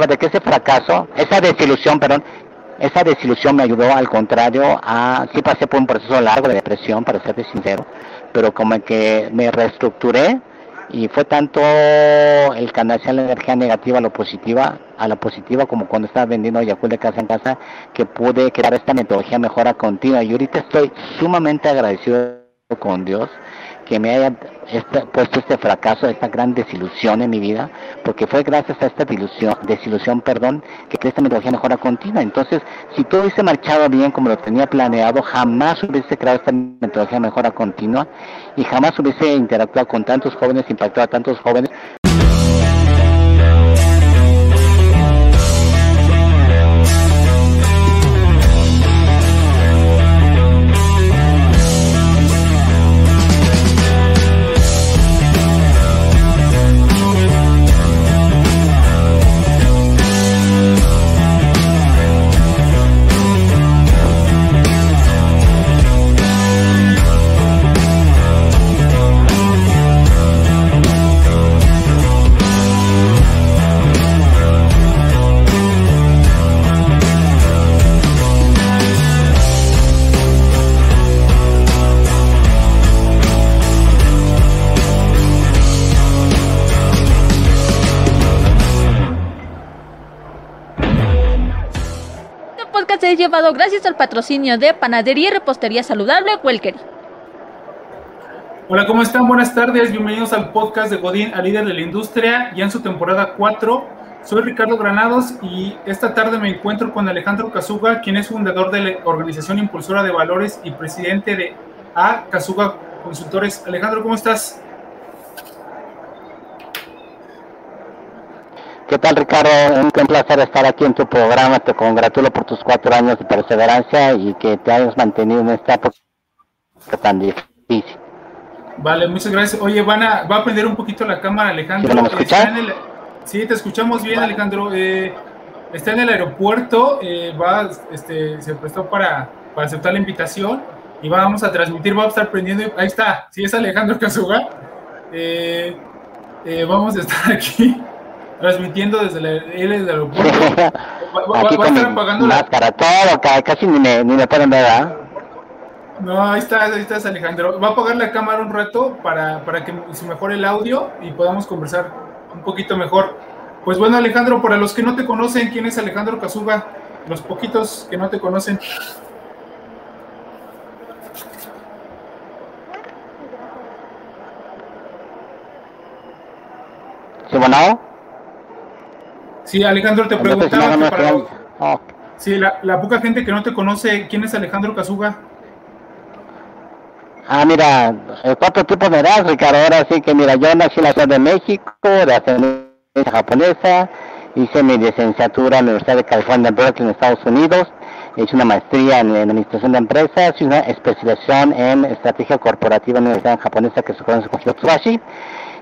de que ese fracaso, esa desilusión, perdón, esa desilusión me ayudó al contrario a, sí pasé por un proceso largo de depresión, para ser sincero, pero como que me reestructuré y fue tanto el canalizar la energía negativa a lo positiva, a la positiva como cuando estaba vendiendo Yakul de casa en casa, que pude crear esta metodología mejora continua. Y ahorita estoy sumamente agradecido con Dios que me haya puesto este fracaso, esta gran desilusión en mi vida, porque fue gracias a esta desilusión, desilusión perdón, que esta metodología mejora continua. Entonces, si todo hubiese marchado bien como lo tenía planeado, jamás hubiese creado esta metodología mejora continua y jamás hubiese interactuado con tantos jóvenes, impactado a tantos jóvenes, gracias al patrocinio de Panadería y Repostería Saludable Welker. Hola, ¿cómo están? Buenas tardes, bienvenidos al podcast de Godín, a líder de la industria, ya en su temporada 4. Soy Ricardo Granados y esta tarde me encuentro con Alejandro Casuga, quien es fundador de la Organización Impulsora de Valores y presidente de A Casuga Consultores. Alejandro, ¿cómo estás? ¿Qué tal, Ricardo? Un placer estar aquí en tu programa. Te congratulo por tus cuatro años de perseverancia y que te hayas mantenido en esta época tan difícil. Vale, muchas gracias. Oye, van a, va a prender un poquito la cámara, Alejandro. ¿Sí, me sí te escuchamos bien, Alejandro. Eh, está en el aeropuerto, eh, va, este, se prestó para, para aceptar la invitación y vamos a transmitir, vamos a estar prendiendo. Ahí está, sí es Alejandro Casuga. Eh, vamos a estar aquí transmitiendo desde la, desde el aeropuerto. Va, Aquí va, a estar apagando máscara, la... todo, casi ni me, ni me pueden ver. No, ahí está, ahí está Alejandro. Va a apagar la cámara un rato para, para que se mejore el audio y podamos conversar un poquito mejor. Pues bueno, Alejandro, para los que no te conocen, ¿quién es Alejandro Casuga? Los poquitos que no te conocen. ¿Sí, bueno? Sí, Alejandro, te preguntaba oh. Sí, la, poca gente que no te conoce, ¿quién es Alejandro Casuga? Ah, mira, cuatro tipos de edad, Ricardo. Ahora sí que, mira, yo nací en la Ciudad de México, de ascendencia japonesa, hice mi licenciatura en la Universidad de California en Berkeley, en Estados Unidos, hice una maestría en, Administración de Empresas y una especialización en Estrategia Corporativa en la Universidad japonesa que se conoce como Hitotsubashi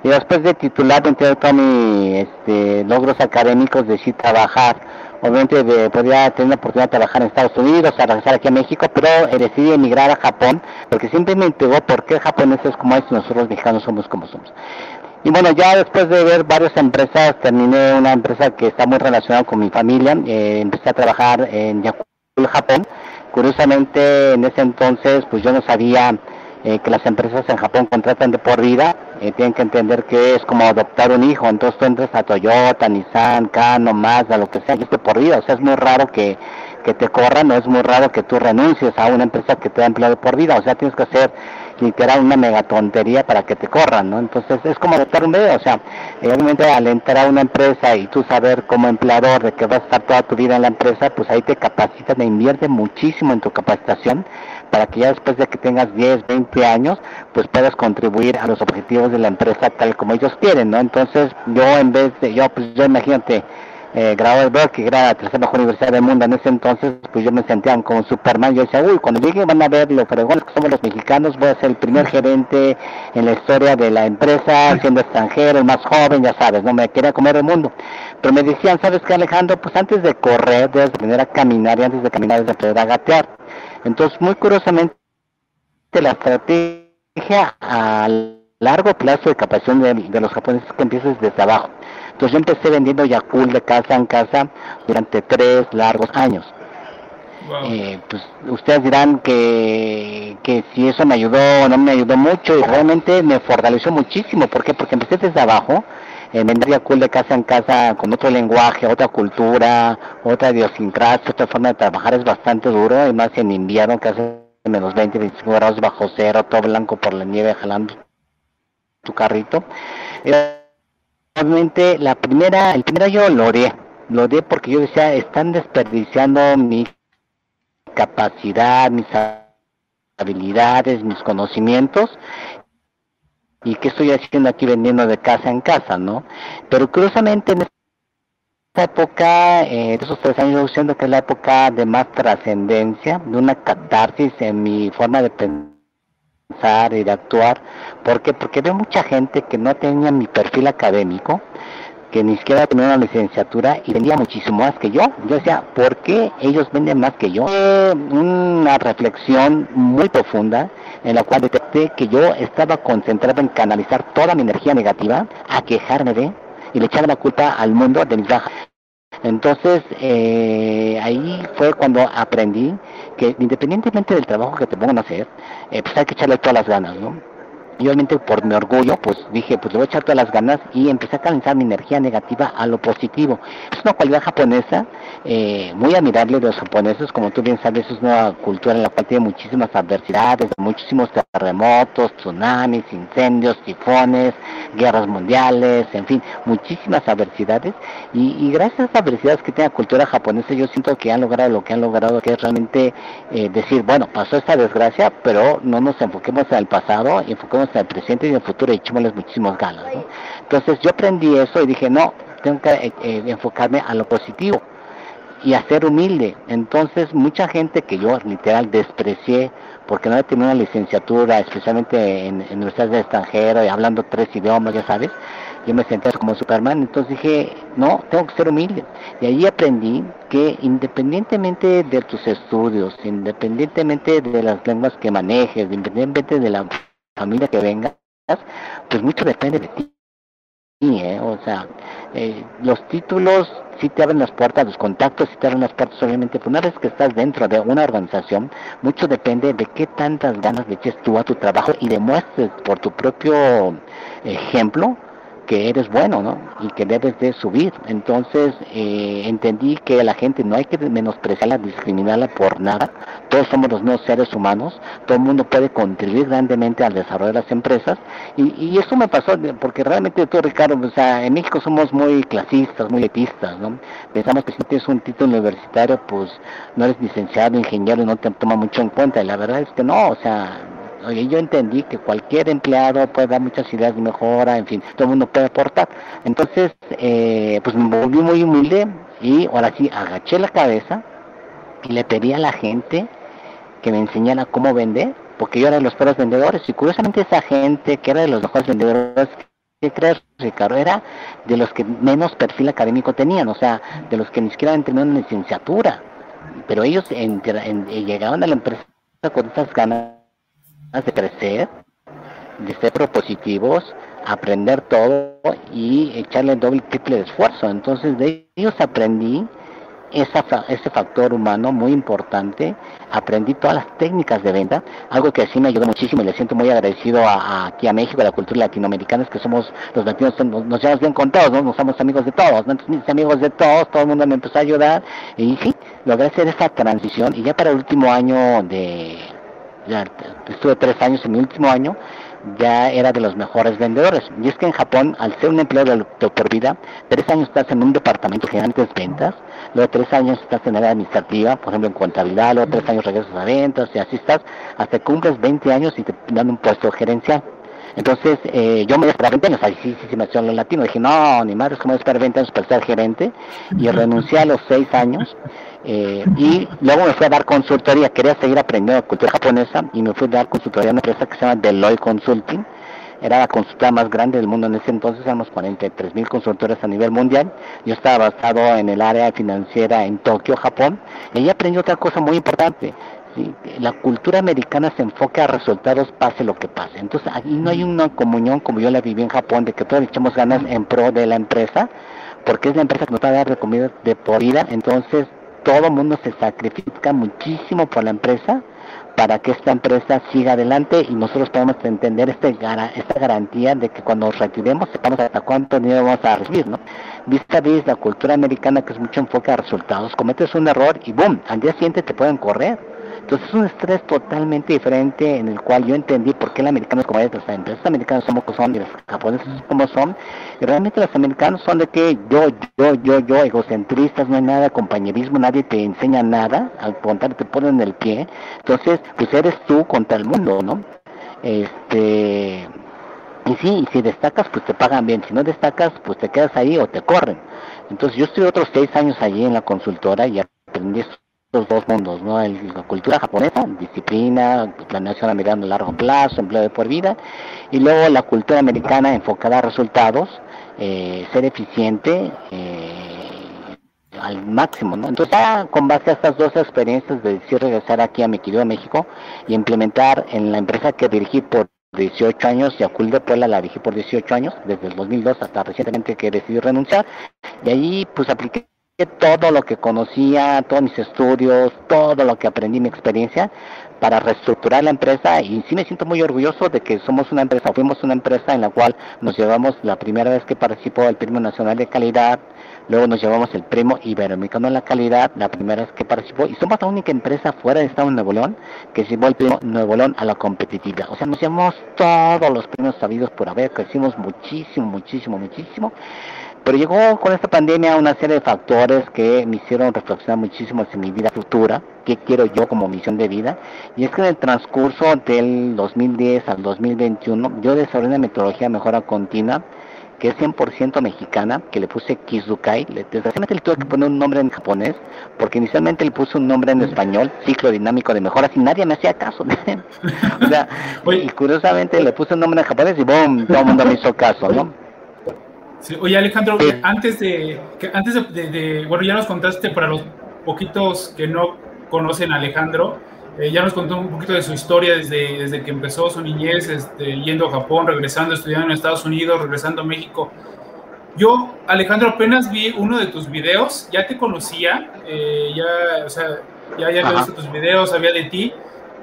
y después de titular, de todos mis este, logros académicos, decidí trabajar. Obviamente podría tener la oportunidad de trabajar en Estados Unidos, a regresar aquí a México, pero eh, decidí emigrar a Japón, porque siempre me intrigó por qué japoneses como es y nosotros mexicanos somos como somos. Y bueno, ya después de ver varias empresas, terminé una empresa que está muy relacionada con mi familia. Eh, empecé a trabajar en Yakult, Japón. Curiosamente, en ese entonces, pues yo no sabía eh, que las empresas en Japón contratan de por vida, eh, tienen que entender que es como adoptar un hijo, entonces tú entras a Toyota, Nissan, Kano, Mazda, lo que sea, y es de por vida, o sea, es muy raro que, que te corran, no es muy raro que tú renuncies a una empresa que te da empleo de por vida, o sea, tienes que hacer literal una mega tontería para que te corran, ¿no? Entonces es como adoptar un bebé, o sea, obviamente al entrar a una empresa y tú saber como empleador de que vas a estar toda tu vida en la empresa, pues ahí te capacitan, e invierte muchísimo en tu capacitación para que ya después de que tengas 10, 20 años, pues puedas contribuir a los objetivos de la empresa tal como ellos quieren, ¿no? Entonces, yo en vez de, yo, pues yo imagínate, eh, graduado de Berkeley, que era la tercera mejor universidad del mundo en ese entonces, pues yo me sentía como Superman. Yo decía, uy, cuando llegue van a ver lo fregones que somos los mexicanos, voy a ser el primer gerente en la historia de la empresa, siendo extranjero, el más joven, ya sabes, no me quería comer el mundo. Pero me decían, ¿sabes qué, Alejandro? Pues antes de correr, debes aprender a caminar y antes de caminar debes aprender a gatear. Entonces, muy curiosamente, la estrategia a largo plazo de capacitación de, los japoneses que empieza desde abajo. Entonces yo empecé vendiendo Yakult de casa en casa durante tres largos años. Eh, pues ustedes dirán que, que si eso me ayudó o no me ayudó mucho y realmente me fortaleció muchísimo. ¿Por qué? Porque empecé desde abajo, en vender Yakult de casa en casa con otro lenguaje, otra cultura, otra idiosincrasia, otra forma de trabajar es bastante duro y más en invierno que hace menos 20, 25 grados bajo cero, todo blanco por la nieve jalando tu carrito. Eh, realmente la primera, el primero yo lo odié, lo odié porque yo decía, están desperdiciando mi capacidad, mis habilidades, mis conocimientos y qué estoy haciendo aquí vendiendo de casa en casa, ¿no? Pero curiosamente en esta época, eh, esos tres años, yo siento que es la época de más trascendencia, de una catarsis en mi forma de pensar y de actuar. ¿Por qué? Porque veo mucha gente que no tenía mi perfil académico, que ni siquiera tenía una licenciatura y vendía muchísimo más que yo. Yo decía, ¿por qué ellos venden más que yo? una reflexión muy profunda en la cual detecté que yo estaba concentrado en canalizar toda mi energía negativa a quejarme de y le echaba la culpa al mundo de mis bajas. Entonces, eh, ahí fue cuando aprendí que independientemente del trabajo que te pongan a hacer, eh, pues hay que echarle todas las ganas, ¿no? Y obviamente por mi orgullo, pues dije, pues le voy a echar todas las ganas y empecé a canalizar mi energía negativa a lo positivo. Es una cualidad japonesa eh, muy admirable de los japoneses, como tú bien sabes, es una cultura en la cual tiene muchísimas adversidades, muchísimos terremotos, tsunamis, incendios, tifones, guerras mundiales, en fin, muchísimas adversidades. Y, gracias a esas adversidades que tiene la cultura japonesa, yo siento que han logrado lo que han logrado, que es realmente eh, decir, bueno, pasó esta desgracia, pero no nos enfoquemos en el pasado, enfoquemos el presente y el futuro y echémosles muchísimos ganas. Entonces yo aprendí eso y dije, no, tengo que eh, eh, enfocarme a lo positivo y a ser humilde. Entonces mucha gente que yo literal desprecié porque no tenía una licenciatura, especialmente en, universidades de extranjero y hablando tres idiomas, ya sabes, yo me senté como Superman, entonces dije, no, tengo que ser humilde. Y ahí aprendí que independientemente de tus estudios, independientemente de las lenguas que manejes, independientemente de la familia que vengas, pues mucho depende de ti. ¿eh? O sea, eh, los títulos sí te abren las puertas, los contactos sí te abren las puertas, obviamente, pero una vez que estás dentro de una organización, mucho depende de qué tantas ganas le eches tú a tu trabajo y demuestres por tu propio ejemplo que eres bueno, ¿no? Y que debes de subir. Entonces eh, entendí que la gente no hay que menospreciarla, discriminarla por nada. Todos somos los nuevos seres humanos. Todo el mundo puede contribuir grandemente al desarrollo de las empresas. Y, y eso me pasó porque realmente tú, Ricardo, o sea, en México somos muy clasistas, muy etistas, ¿no? Pensamos que si tienes un título universitario, pues no eres licenciado, ingeniero y no te toma mucho en cuenta. Y la verdad es que no, o sea, Oye, yo entendí que cualquier empleado puede dar muchas ideas de mejora, en fin, todo el mundo puede aportar. Entonces, eh, pues me volví muy humilde y ahora sí, agaché la cabeza y le pedí a la gente que me enseñara cómo vender, porque yo era de los peores vendedores y curiosamente esa gente que era de los mejores vendedores ¿Qué crees, Ricardo? Era de los que menos perfil académico tenían, o sea, de los que ni siquiera habían una licenciatura. Pero ellos llegaban a la empresa con esas ganas de crecer, de ser propositivos, aprender todo y echarle doble triple de esfuerzo. Entonces de ellos aprendí esa, ese factor humano muy importante, aprendí todas las técnicas de venta, algo que sí me ayudó muchísimo y le siento muy agradecido a, aquí a México, a la cultura latinoamericana, es que somos los latinos, nos, nos llevamos bien con todos, ¿no? somos amigos de todos, ¿no? amigos de todos, todo el mundo me empezó a ayudar y sí, logré hacer esa transición y ya para el último año de ya estuve tres años en mi último año, ya era de los mejores vendedores. Y es que en Japón, al ser un empleado de, por vida, tres años estás en un departamento de de ventas, luego tres años estás en área administrativa, por ejemplo en contabilidad, luego tres años regresas a ventas y así estás, hasta cumples 20 años y te dan un puesto gerencial. Entonces, eh, yo me esperaba 20 años, ahí sí, sí, sí me hacía lo latino. Dije, no, ni madre, es como esperar 20 años para ser gerente. Y renuncié a los 6 años. Eh, y luego me fui a dar consultoría. Quería seguir aprendiendo cultura japonesa y me fui a dar consultoría a una empresa que se llama Deloitte Consulting. Era la consultora más grande del mundo en ese entonces, éramos 43 mil consultores a nivel mundial. Yo estaba basado en el área financiera en Tokio, Japón. Y ahí aprendí otra cosa muy importante La cultura americana se enfoca a resultados pase lo que pase. Entonces, ahí no hay una comunión como yo la viví en Japón, de que todos echamos ganas en pro de la empresa, porque es la empresa que nos va a dar de comida de por vida. Entonces, todo el mundo se sacrifica muchísimo por la empresa para que esta empresa siga adelante y nosotros podemos entender este, esta garantía de que cuando nos retiremos sepamos hasta cuánto dinero vamos a recibir, ¿no? Vista vis la cultura americana que es mucho enfoque a resultados, cometes un error y boom, al día siguiente te pueden correr entonces es un estrés totalmente diferente en el cual yo entendí por qué el americano es como es, las empresas americanas somos como son y los japoneses como son. Y realmente los americanos son de que yo, yo, yo, yo, egocentristas, no hay nada, compañerismo, nadie te enseña nada, al contrario te ponen el pie. Entonces, pues eres tú contra el mundo, ¿no? Este... Y sí, y si destacas, pues te pagan bien. Si no destacas, pues te quedas ahí o te corren. Entonces yo estuve otros seis años allí en la consultora y aprendí los dos mundos, ¿no? la cultura japonesa, disciplina, planeación a a largo plazo, empleo de por vida, y luego la cultura americana enfocada a resultados, eh, ser eficiente eh, al máximo, ¿no? Entonces, con base a estas dos experiencias de decir regresar aquí a mi querido México y implementar en la empresa que dirigí por 18 años, Yakul de Puebla la dirigí por 18 años, desde el 2002 hasta recientemente que decidí renunciar, y ahí pues apliqué todo lo que conocía, todos mis estudios, todo lo que aprendí, mi experiencia, para reestructurar la empresa y sí me siento muy orgulloso de que somos una empresa, fuimos una empresa en la cual nos llevamos la primera vez que participó el Premio Nacional de Calidad, luego nos llevamos el Premio Iberoamericano de la Calidad, la primera vez que participó, y somos la única empresa fuera de Estado de Nuevo León que llevó el Premio Nuevo León a la competitividad. O sea, nos llevamos todos los premios sabidos por haber, crecimos muchísimo, muchísimo, muchísimo. Pero llegó con esta pandemia una serie de factores que me hicieron reflexionar muchísimo en mi vida futura, qué quiero yo como misión de vida. Y es que en el transcurso del 2010 al 2021 yo desarrollé una metodología de mejora continua que es 100% mexicana, que le puse Kizukai. Desgraciadamente le tuve que poner un nombre en japonés, porque inicialmente le puse un nombre en español, ciclo dinámico de mejoras, y nadie me hacía caso. o sea, y curiosamente le puse un nombre en japonés y boom, todo el mundo me hizo caso, ¿no? Oye, Alejandro, antes, de, antes de, Bueno, ya nos contaste para los poquitos que no conocen a Alejandro, eh, ya nos contó un poquito de su historia desde, desde que empezó su niñez, este, yendo a Japón, regresando, estudiando en Estados Unidos, regresando a México. Yo, Alejandro, apenas vi uno de tus videos, ya te conocía, eh, ya, o sea, ya, ya había visto tus videos, sabía de ti.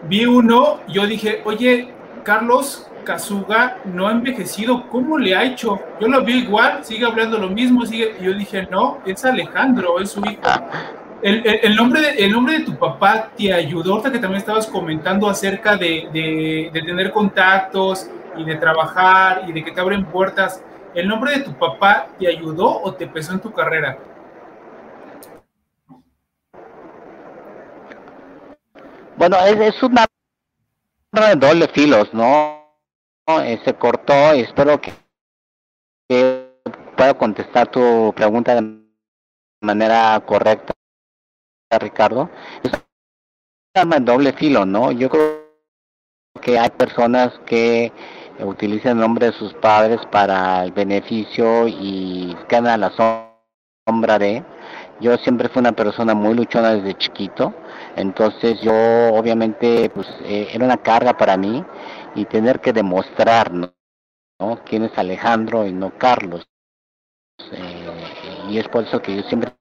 Vi uno, yo dije, oye, Carlos, Kazuga no ha envejecido, ¿cómo le ha hecho? Yo lo vi igual, sigue hablando lo mismo, sigue, y yo dije, no, es Alejandro, es su hijo. El, nombre de, el nombre de tu papá te ayudó, ahorita que también estabas comentando acerca de, tener contactos y de trabajar y de que te abren puertas. ¿El nombre de tu papá te ayudó o te pesó en tu carrera? Bueno, es, es una de doble filos, ¿no? Eh, se cortó y espero que, pueda contestar tu pregunta de manera correcta, Ricardo. Es un doble filo, ¿no? Yo creo que hay personas que utilizan el nombre de sus padres para el beneficio y quedan a la sombra de. Yo siempre fui una persona muy luchona desde chiquito, entonces yo obviamente pues eh, era una carga para mí y tener que demostrar ¿no? quién es Alejandro y no Carlos. Eh, y es por eso que yo siempre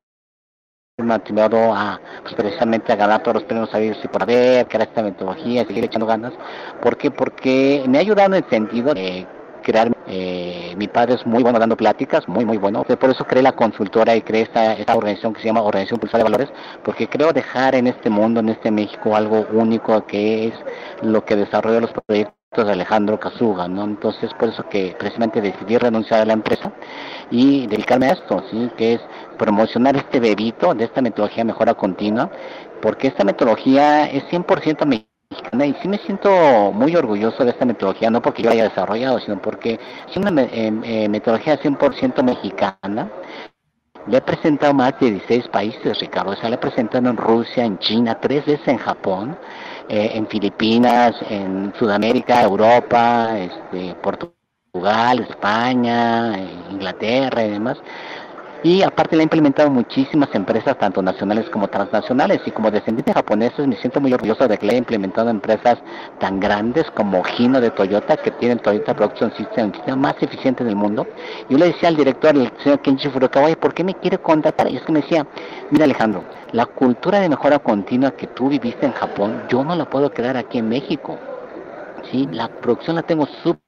he motivado a pues, precisamente a ganar todos los premios sabidos y por haber, crear esta metodología, seguir echando ganas. ¿Por qué? Porque me ha ayudado en el sentido de crear, eh, mi padre es muy bueno dando pláticas, muy, muy bueno. Por eso creé la consultora y creé esta, esta organización que se llama Organización Pulsar de Valores, porque creo dejar en este mundo, en este México, algo único que es lo que desarrolla los proyectos de Alejandro Kazuga, ¿no? Entonces, por eso que precisamente decidí renunciar a la empresa y dedicarme a esto, ¿sí? Que es promocionar este bebito de esta metodología mejora continua, porque esta metodología es 100% mexicana y sí me siento muy orgulloso de esta metodología, no porque yo la haya desarrollado, sino porque es una eh, eh, metodología 100% mexicana. Le he presentado más de 16 países, Ricardo. O sea, le he presentado en Rusia, en China, tres veces en Japón. Eh, en Filipinas, en Sudamérica, Europa, este, Portugal, España, Inglaterra y demás. Y aparte le he implementado muchísimas empresas, tanto nacionales como transnacionales. Y como descendiente japonés me siento muy orgulloso de que le he implementado empresas tan grandes como Hino de Toyota, que tienen Toyota Production System, el sistema más eficiente del mundo. Yo le decía al director, el señor Kenji Furukawa, ¿por qué me quiere contratar? Y es que me decía, mira Alejandro, la cultura de mejora continua que tú viviste en Japón, yo no la puedo crear aquí en México. ¿sí? La producción la tengo súper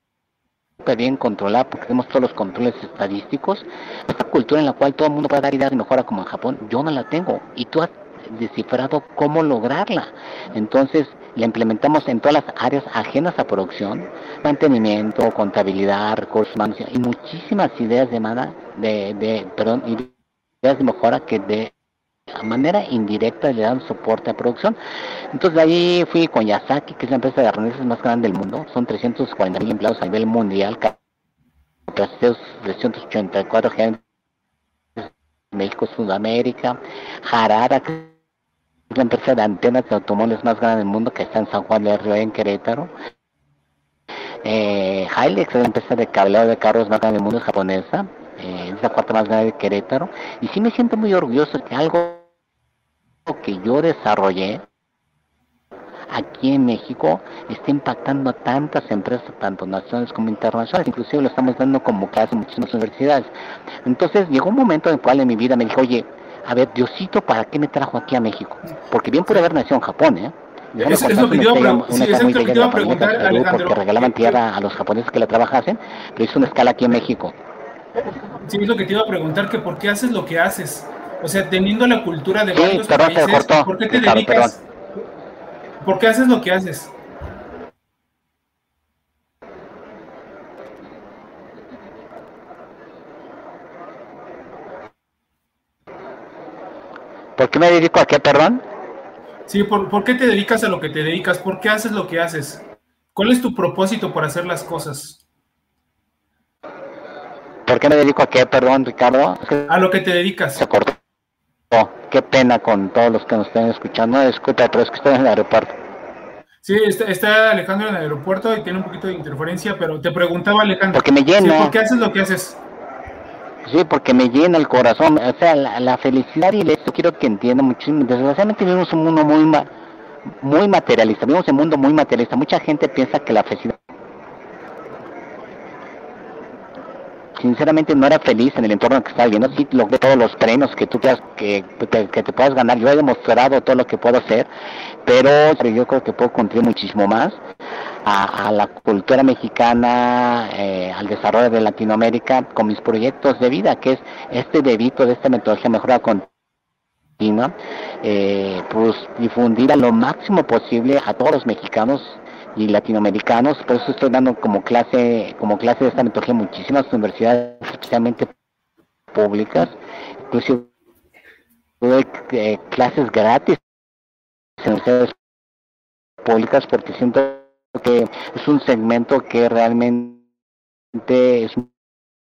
bien controlada porque tenemos todos los controles estadísticos. Esta cultura en la cual todo el mundo puede dar ideas de mejora como en Japón, yo no la tengo. Y tú has descifrado cómo lograrla. Entonces, la implementamos en todas las áreas ajenas a producción, mantenimiento, contabilidad, recursos humanos y muchísimas ideas de, de, de perdón, ideas de mejora que de manera indirecta le dan soporte a producción. Entonces de ahí fui con Yasaki, que es la empresa de arneses más grande del mundo, son 340 mil empleados a nivel mundial, 384 gerentes México, Sudamérica, Harada, que es la empresa de antenas de automóviles más grande del mundo, que está en San Juan de Río, en Querétaro. Eh, Hilux es la empresa de cableado de carros más grande del mundo, es japonesa, eh, es la cuarta más grande de Querétaro. Y sí me siento muy orgulloso que algo que yo desarrollé aquí en México está impactando a tantas empresas, tanto nacionales como internacionales, inclusive lo estamos dando como clase en muchísimas universidades. Entonces llegó un momento en el cual en mi vida me dijo, oye, a ver, Diosito, ¿para qué me trajo aquí a México? Porque bien pude haber nacido en Japón, ¿eh? es, lo que te iba a, preguntar. Porque regalaban tierra a los japoneses que la trabajasen, pero hizo una escala aquí en México. Sí, es lo que te iba a preguntar, que por qué haces lo que haces. O sea, teniendo la cultura de varios países, ¿por qué te dedicas? ¿Por qué haces lo que haces? ¿Por qué me dedico a qué, perdón? Sí, ¿por, ¿por, qué te dedicas a lo que te dedicas? ¿Por qué haces lo que haces? ¿Cuál es tu propósito por hacer las cosas? ¿Por qué me dedico a qué, perdón, Ricardo? A lo que te dedicas. Se cortó. Oh, qué pena con todos los que nos estén escuchando. Disculpa, pero es que estoy en el aeropuerto. Sí, está, Alejandro en el aeropuerto y tiene un poquito de interferencia, pero te preguntaba, Alejandro. Porque me llena. ¿Por qué haces lo que haces? Sí, porque me llena el corazón. O sea, la, felicidad y esto quiero que entiendan muchísimo. Desgraciadamente vivimos un mundo muy, muy materialista. Vivimos un mundo muy materialista. Mucha gente piensa que la felicidad sinceramente no era feliz en el entorno que estaba viviendo. Sí logré todos los premios que tú quieras que, que, te puedas ganar. Yo he demostrado todo lo que puedo hacer, pero yo creo que puedo contribuir muchísimo más a, la cultura mexicana, eh, al desarrollo de Latinoamérica con mis proyectos de vida, que es este debito de esta metodología mejora continua, eh, pues difundir a lo máximo posible a todos los mexicanos y latinoamericanos, por eso estoy dando como clase, como clase de esta metodología muchísimas universidades, especialmente públicas, inclusive eh, clases gratis en universidades públicas porque siento que es un segmento que realmente es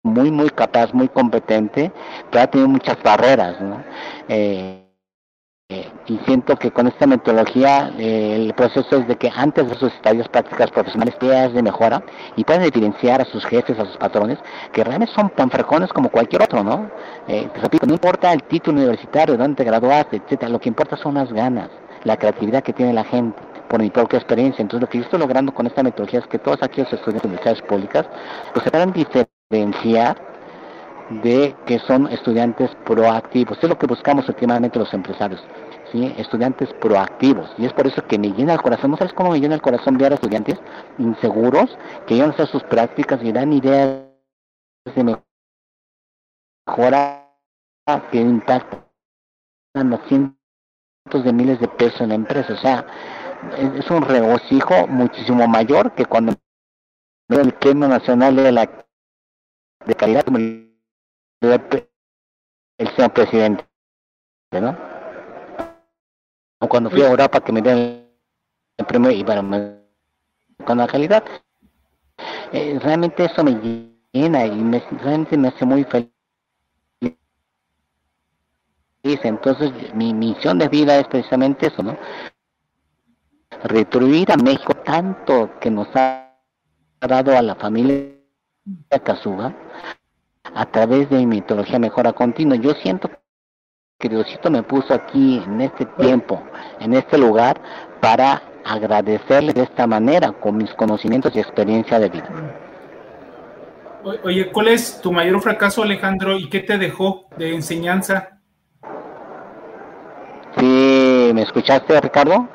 muy muy capaz, muy competente, pero ha tenido muchas barreras, ¿no? Eh, eh, y siento que con esta metodología eh, el proceso es de que antes de sus estadios prácticas profesionales ideas de mejora y pueden evidenciar a sus jefes, a sus patrones, que realmente son tan frejones como cualquier otro, ¿no? Eh, repito, no importa el título universitario, dónde te graduaste, etcétera, lo que importa son las ganas, la creatividad que tiene la gente por mi propia experiencia. Entonces lo que yo estoy logrando con esta metodología es que todos aquellos estudiantes de universidades públicas pues se puedan diferenciar de que son estudiantes proactivos. Es lo que buscamos últimamente los empresarios, ¿sí? estudiantes proactivos. Y es por eso que me llena el corazón. ¿No sabes cómo me llena el corazón ver a estudiantes inseguros que llegan a hacer sus prácticas y dan ideas de mejora que impactan a cientos de miles de pesos en la empresa? O sea, es un regocijo muchísimo mayor que cuando el Premio Nacional de la de calidad el señor presidente, ¿no? Cuando fui a Europa que me den el premio y bueno, con la calidad, eh, realmente eso me llena y me, realmente me hace muy feliz. Entonces mi misión de vida es precisamente eso, ¿no? Retribuir a México tanto que nos ha dado a la familia Casuga a través de mi metodología mejora continua. Yo siento que Diosito me puso aquí en este tiempo, en este lugar, para agradecerle de esta manera, con mis conocimientos y experiencia de vida. Oye, ¿cuál es tu mayor fracaso, Alejandro, y qué te dejó de enseñanza? Sí, ¿me escuchaste, Ricardo?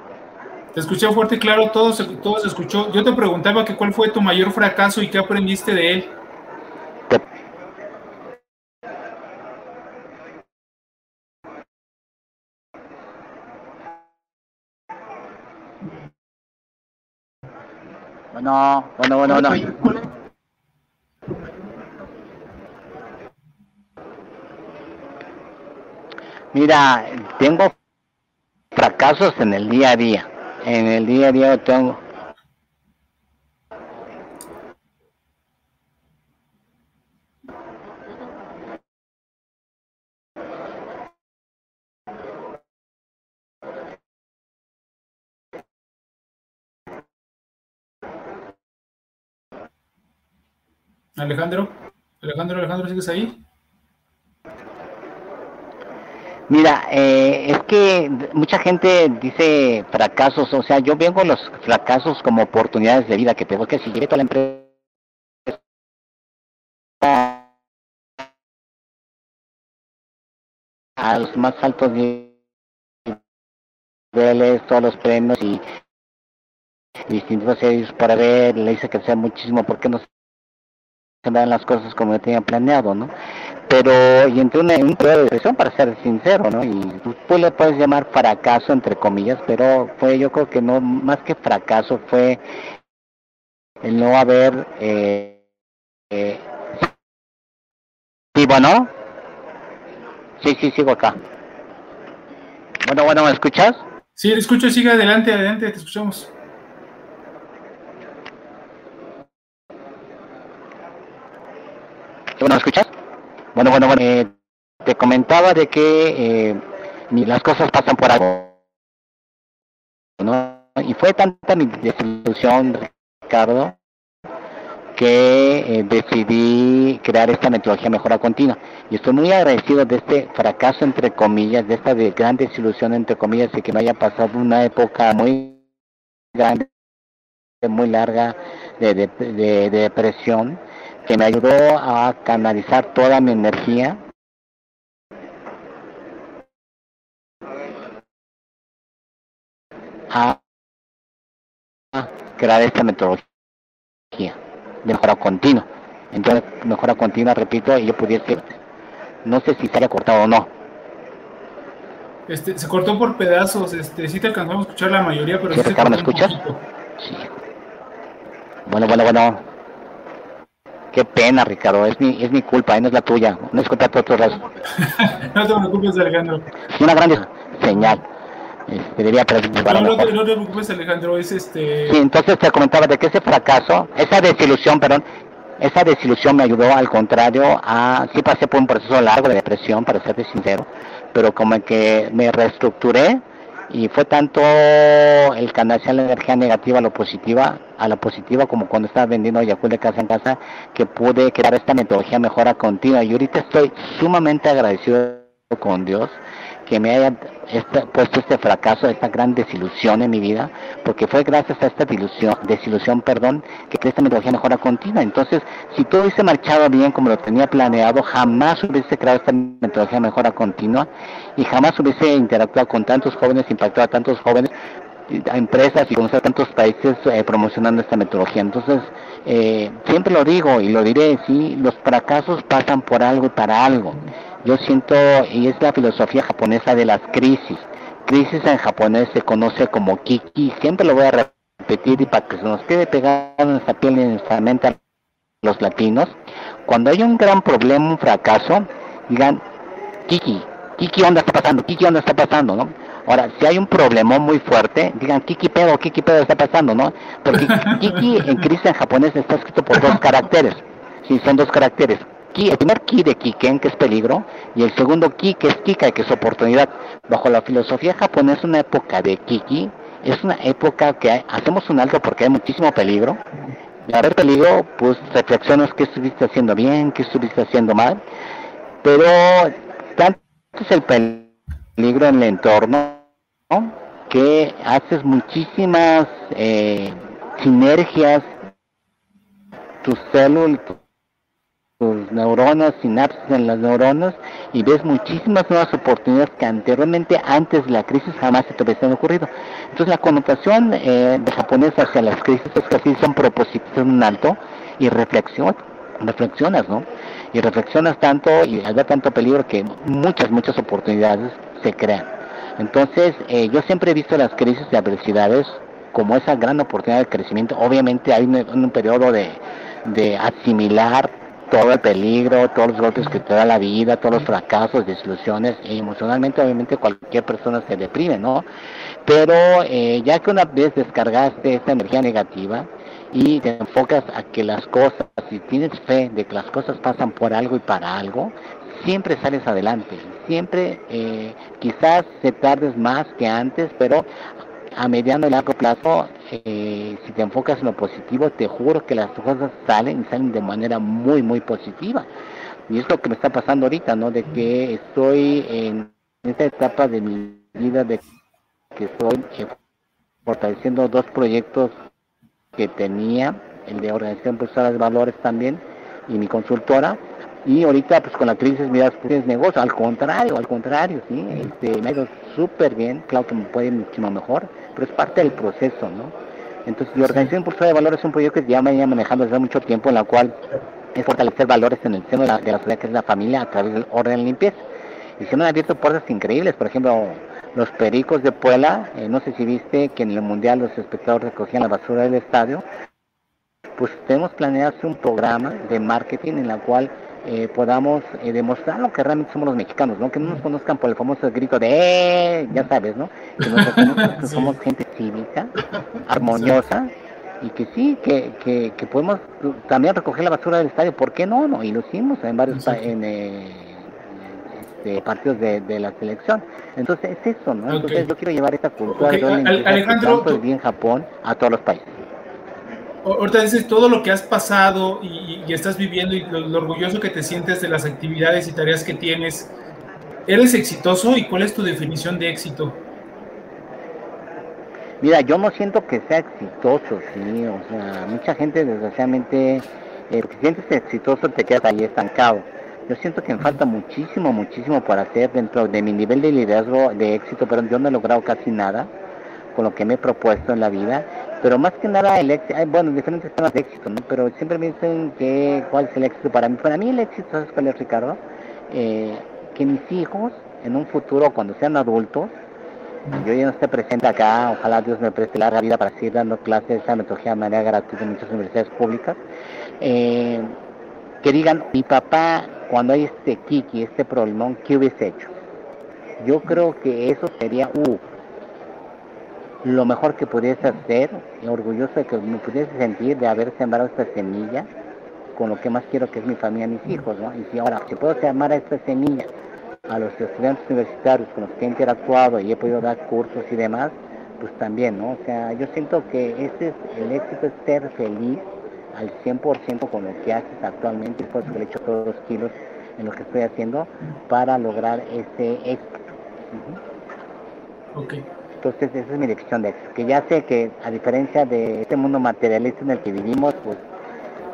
Te escuché fuerte y claro, todo se, todo se escuchó. Yo te preguntaba que cuál fue tu mayor fracaso y qué aprendiste de él. Bueno, bueno, bueno, bueno. Mira, tengo fracasos en el día a día. En el día a día tengo Alejandro, Alejandro, Alejandro, ¿sigues ahí? Mira, eh, es que mucha gente dice fracasos, o sea, yo vengo los fracasos como oportunidades de vida que tengo que si toda la empresa a los más altos niveles, todos los premios y distintos serios para ver, le hice sea muchísimo porque no se las cosas como yo tenía planeado, ¿no? Pero, y entré en un periodo de depresión, para ser sincero, ¿no? Y tú le puedes llamar fracaso, entre comillas, pero fue, yo creo que no, más que fracaso, fue el no haber, eh, eh, sí, bueno, sí, sí, sigo acá. Bueno, bueno, ¿me escuchas? Sí, te escucho, sigue adelante, adelante, te escuchamos. Bueno, ¿me escuchas? Bueno, bueno, bueno, eh, te comentaba de que eh, las cosas pasan por algo, ¿no? Y fue tanta mi desilusión, Ricardo, que eh, decidí crear esta metodología mejora continua. Y estoy muy agradecido de este fracaso, entre comillas, de esta gran desilusión, entre comillas, y que me haya pasado una época muy grande, muy larga de, de depresión que me ayudó a canalizar toda mi energía a crear esta metodología de mejora continua. Entonces, mejora continua, repito, y yo pudiese, no sé si se haya cortado o no. Este, se cortó por pedazos, este, sí te alcanzamos a escuchar la mayoría, pero... ¿Sí, sí Ricardo, me escuchas? Sí. Bueno, bueno, bueno. Qué pena, Ricardo, es mi, es mi culpa, no es la tuya, no es culpa de otros no te preocupes, Alejandro. Una gran señal. Este, debería no, no, te, no te preocupes, Alejandro, es este... Sí, entonces te comentaba de que ese fracaso, esa desilusión, perdón, esa desilusión me ayudó al contrario a, sí pasé por un proceso largo de depresión, para serte sincero, pero como que me reestructuré y fue tanto el canalizar la energía negativa a lo positiva, a la positiva como cuando estaba vendiendo Yakul de casa en casa, que pude crear esta metodología mejora continua. Y ahorita estoy sumamente agradecido con Dios que me haya puesto este fracaso, esta gran desilusión en mi vida, porque fue gracias a esta desilusión, desilusión perdón, que esta metodología mejora continua. Entonces, si todo hubiese marchado bien como lo tenía planeado, jamás hubiese creado esta metodología mejora continua y jamás hubiese interactuado con tantos jóvenes, impactado a tantos jóvenes, a empresas y conocer tantos países eh, promocionando esta metodología. Entonces, eh, siempre lo digo y lo diré, sí, los fracasos pasan por algo y para algo. Yo siento, y es la filosofía japonesa de las crisis. Crisis en japonés se conoce como kiki, siempre lo voy a repetir y para que se nos quede pegado en nuestra piel y en nuestra mente a los latinos. Cuando hay un gran problema, un fracaso, digan, kiki, kiki onda está pasando, kiki onda está pasando, ¿no? Ahora, si hay un problema muy fuerte, digan Kiki pedo, Kiki pedo está pasando, ¿no? Porque Kiki en crisis en japonés está escrito por dos caracteres. Sí, son dos caracteres el primer ki de Kiken, que es peligro, y el segundo ki, que es Kika, que es oportunidad. Bajo la filosofía japonesa, una época de Kiki es una época que hacemos un alto porque hay muchísimo peligro, de haber peligro, pues reflexionas qué estuviste haciendo bien, qué estuviste haciendo mal, pero tanto es el peligro en el entorno que haces muchísimas eh, sinergias, tus células, tus neuronas, sinapsis en las neuronas y ves muchísimas nuevas oportunidades que anteriormente, antes de la crisis, jamás se te hubiesen ocurrido. Entonces la connotación eh, de japonés hacia las crisis es que así son propósitos en alto y reflexión, reflexionas, ¿no? Y reflexionas tanto y hay tanto peligro que muchas, muchas oportunidades se crean. Entonces, eh, yo siempre he visto las crisis de adversidades como esa gran oportunidad de crecimiento. Obviamente hay un, un periodo de, de asimilar todo el peligro, todos los golpes que te da la vida, todos los fracasos, desilusiones, y emocionalmente obviamente cualquier persona se deprime, ¿no? Pero eh, ya que una vez descargaste esta energía negativa y te enfocas a que las cosas, si tienes fe de que las cosas pasan por algo y para algo, siempre sales adelante, siempre eh, quizás se tardes más que antes, pero a mediano y largo plazo, eh, si te enfocas en lo positivo, te juro que las cosas salen y salen de manera muy, muy positiva. Y es lo que me está pasando ahorita, ¿no? De que estoy en esta etapa de mi vida de que estoy eh, fortaleciendo dos proyectos que tenía, el de organización personal de valores también y mi consultora, y ahorita, pues con la crisis, mira, pues es negocio. Al contrario, al contrario, sí. Este, me ha ido súper bien. Claro que me puede muchísimo mejor, pero es parte del proceso, ¿no? Entonces, la Organización Impulsora de Valores es un proyecto que ya me venía manejando desde hace mucho tiempo, en la cual es fortalecer valores en el seno de la, sociedad, que es la familia, a través del orden de limpieza. Y se me han abierto puertas increíbles. Por ejemplo, los Pericos de Puebla, eh, no sé si viste que en el Mundial los espectadores recogían la basura del estadio. Pues tenemos planeado hacer un programa de marketing en la cual eh, podamos eh, demostrar lo que realmente somos los mexicanos, ¿no? Que no nos conozcan por el famoso grito de ¡Eh! ya sabes, ¿no? Que nos reconozcan que somos gente cívica, armoniosa, y que sí, que, que, que, podemos también recoger la basura del estadio, ¿por qué no? no? Y lo hicimos en varios en, eh, este, partidos de, de, la selección. Entonces es eso, ¿no? Entonces yo quiero llevar esta cultura okay. de Alejandro, tanto en Japón a todos los países ahorita dices todo lo que has pasado y, estás viviendo y lo, lo, orgulloso que te sientes de las actividades y tareas que tienes. ¿Eres exitoso y cuál es tu definición de éxito? Mira, yo no siento que sea exitoso, sí, o sea, mucha gente desgraciadamente, eh, si sientes exitoso te quedas ahí estancado. Yo siento que me falta muchísimo, muchísimo por hacer dentro de mi nivel de liderazgo de éxito, pero yo no he logrado casi nada con lo que me he propuesto en la vida pero más que nada el éxito, bueno, diferentes temas de éxito, ¿no? Pero siempre me dicen que cuál es el éxito para mí. Para mí el éxito, ¿sabes cuál es, Ricardo? Eh, que mis hijos, en un futuro, cuando sean adultos, yo ya no esté presente acá, ojalá Dios me preste larga vida para seguir dando clases de metodología de manera gratuita en muchas universidades públicas, eh, que digan, mi papá, cuando hay este kiki, este problemón, ¿qué hubiese hecho? Yo creo que eso sería, uh, lo mejor que pudiese hacer, orgulloso de que me pudiese sentir de haber sembrado esta semilla con lo que más quiero que es mi familia, mis hijos, ¿no? Y si ahora, si puedo sembrar esta semilla a los estudiantes universitarios con los que he interactuado y he podido dar cursos y demás, pues también, ¿no? O sea, yo siento que ese es el éxito, es ser feliz al 100% con lo que haces actualmente, por eso le he hecho todos los kilos en lo que estoy haciendo para lograr ese éxito. Uh. Ok. Entonces esa es mi lección de éxito, que ya sé que a diferencia de este mundo materialista en el que vivimos, pues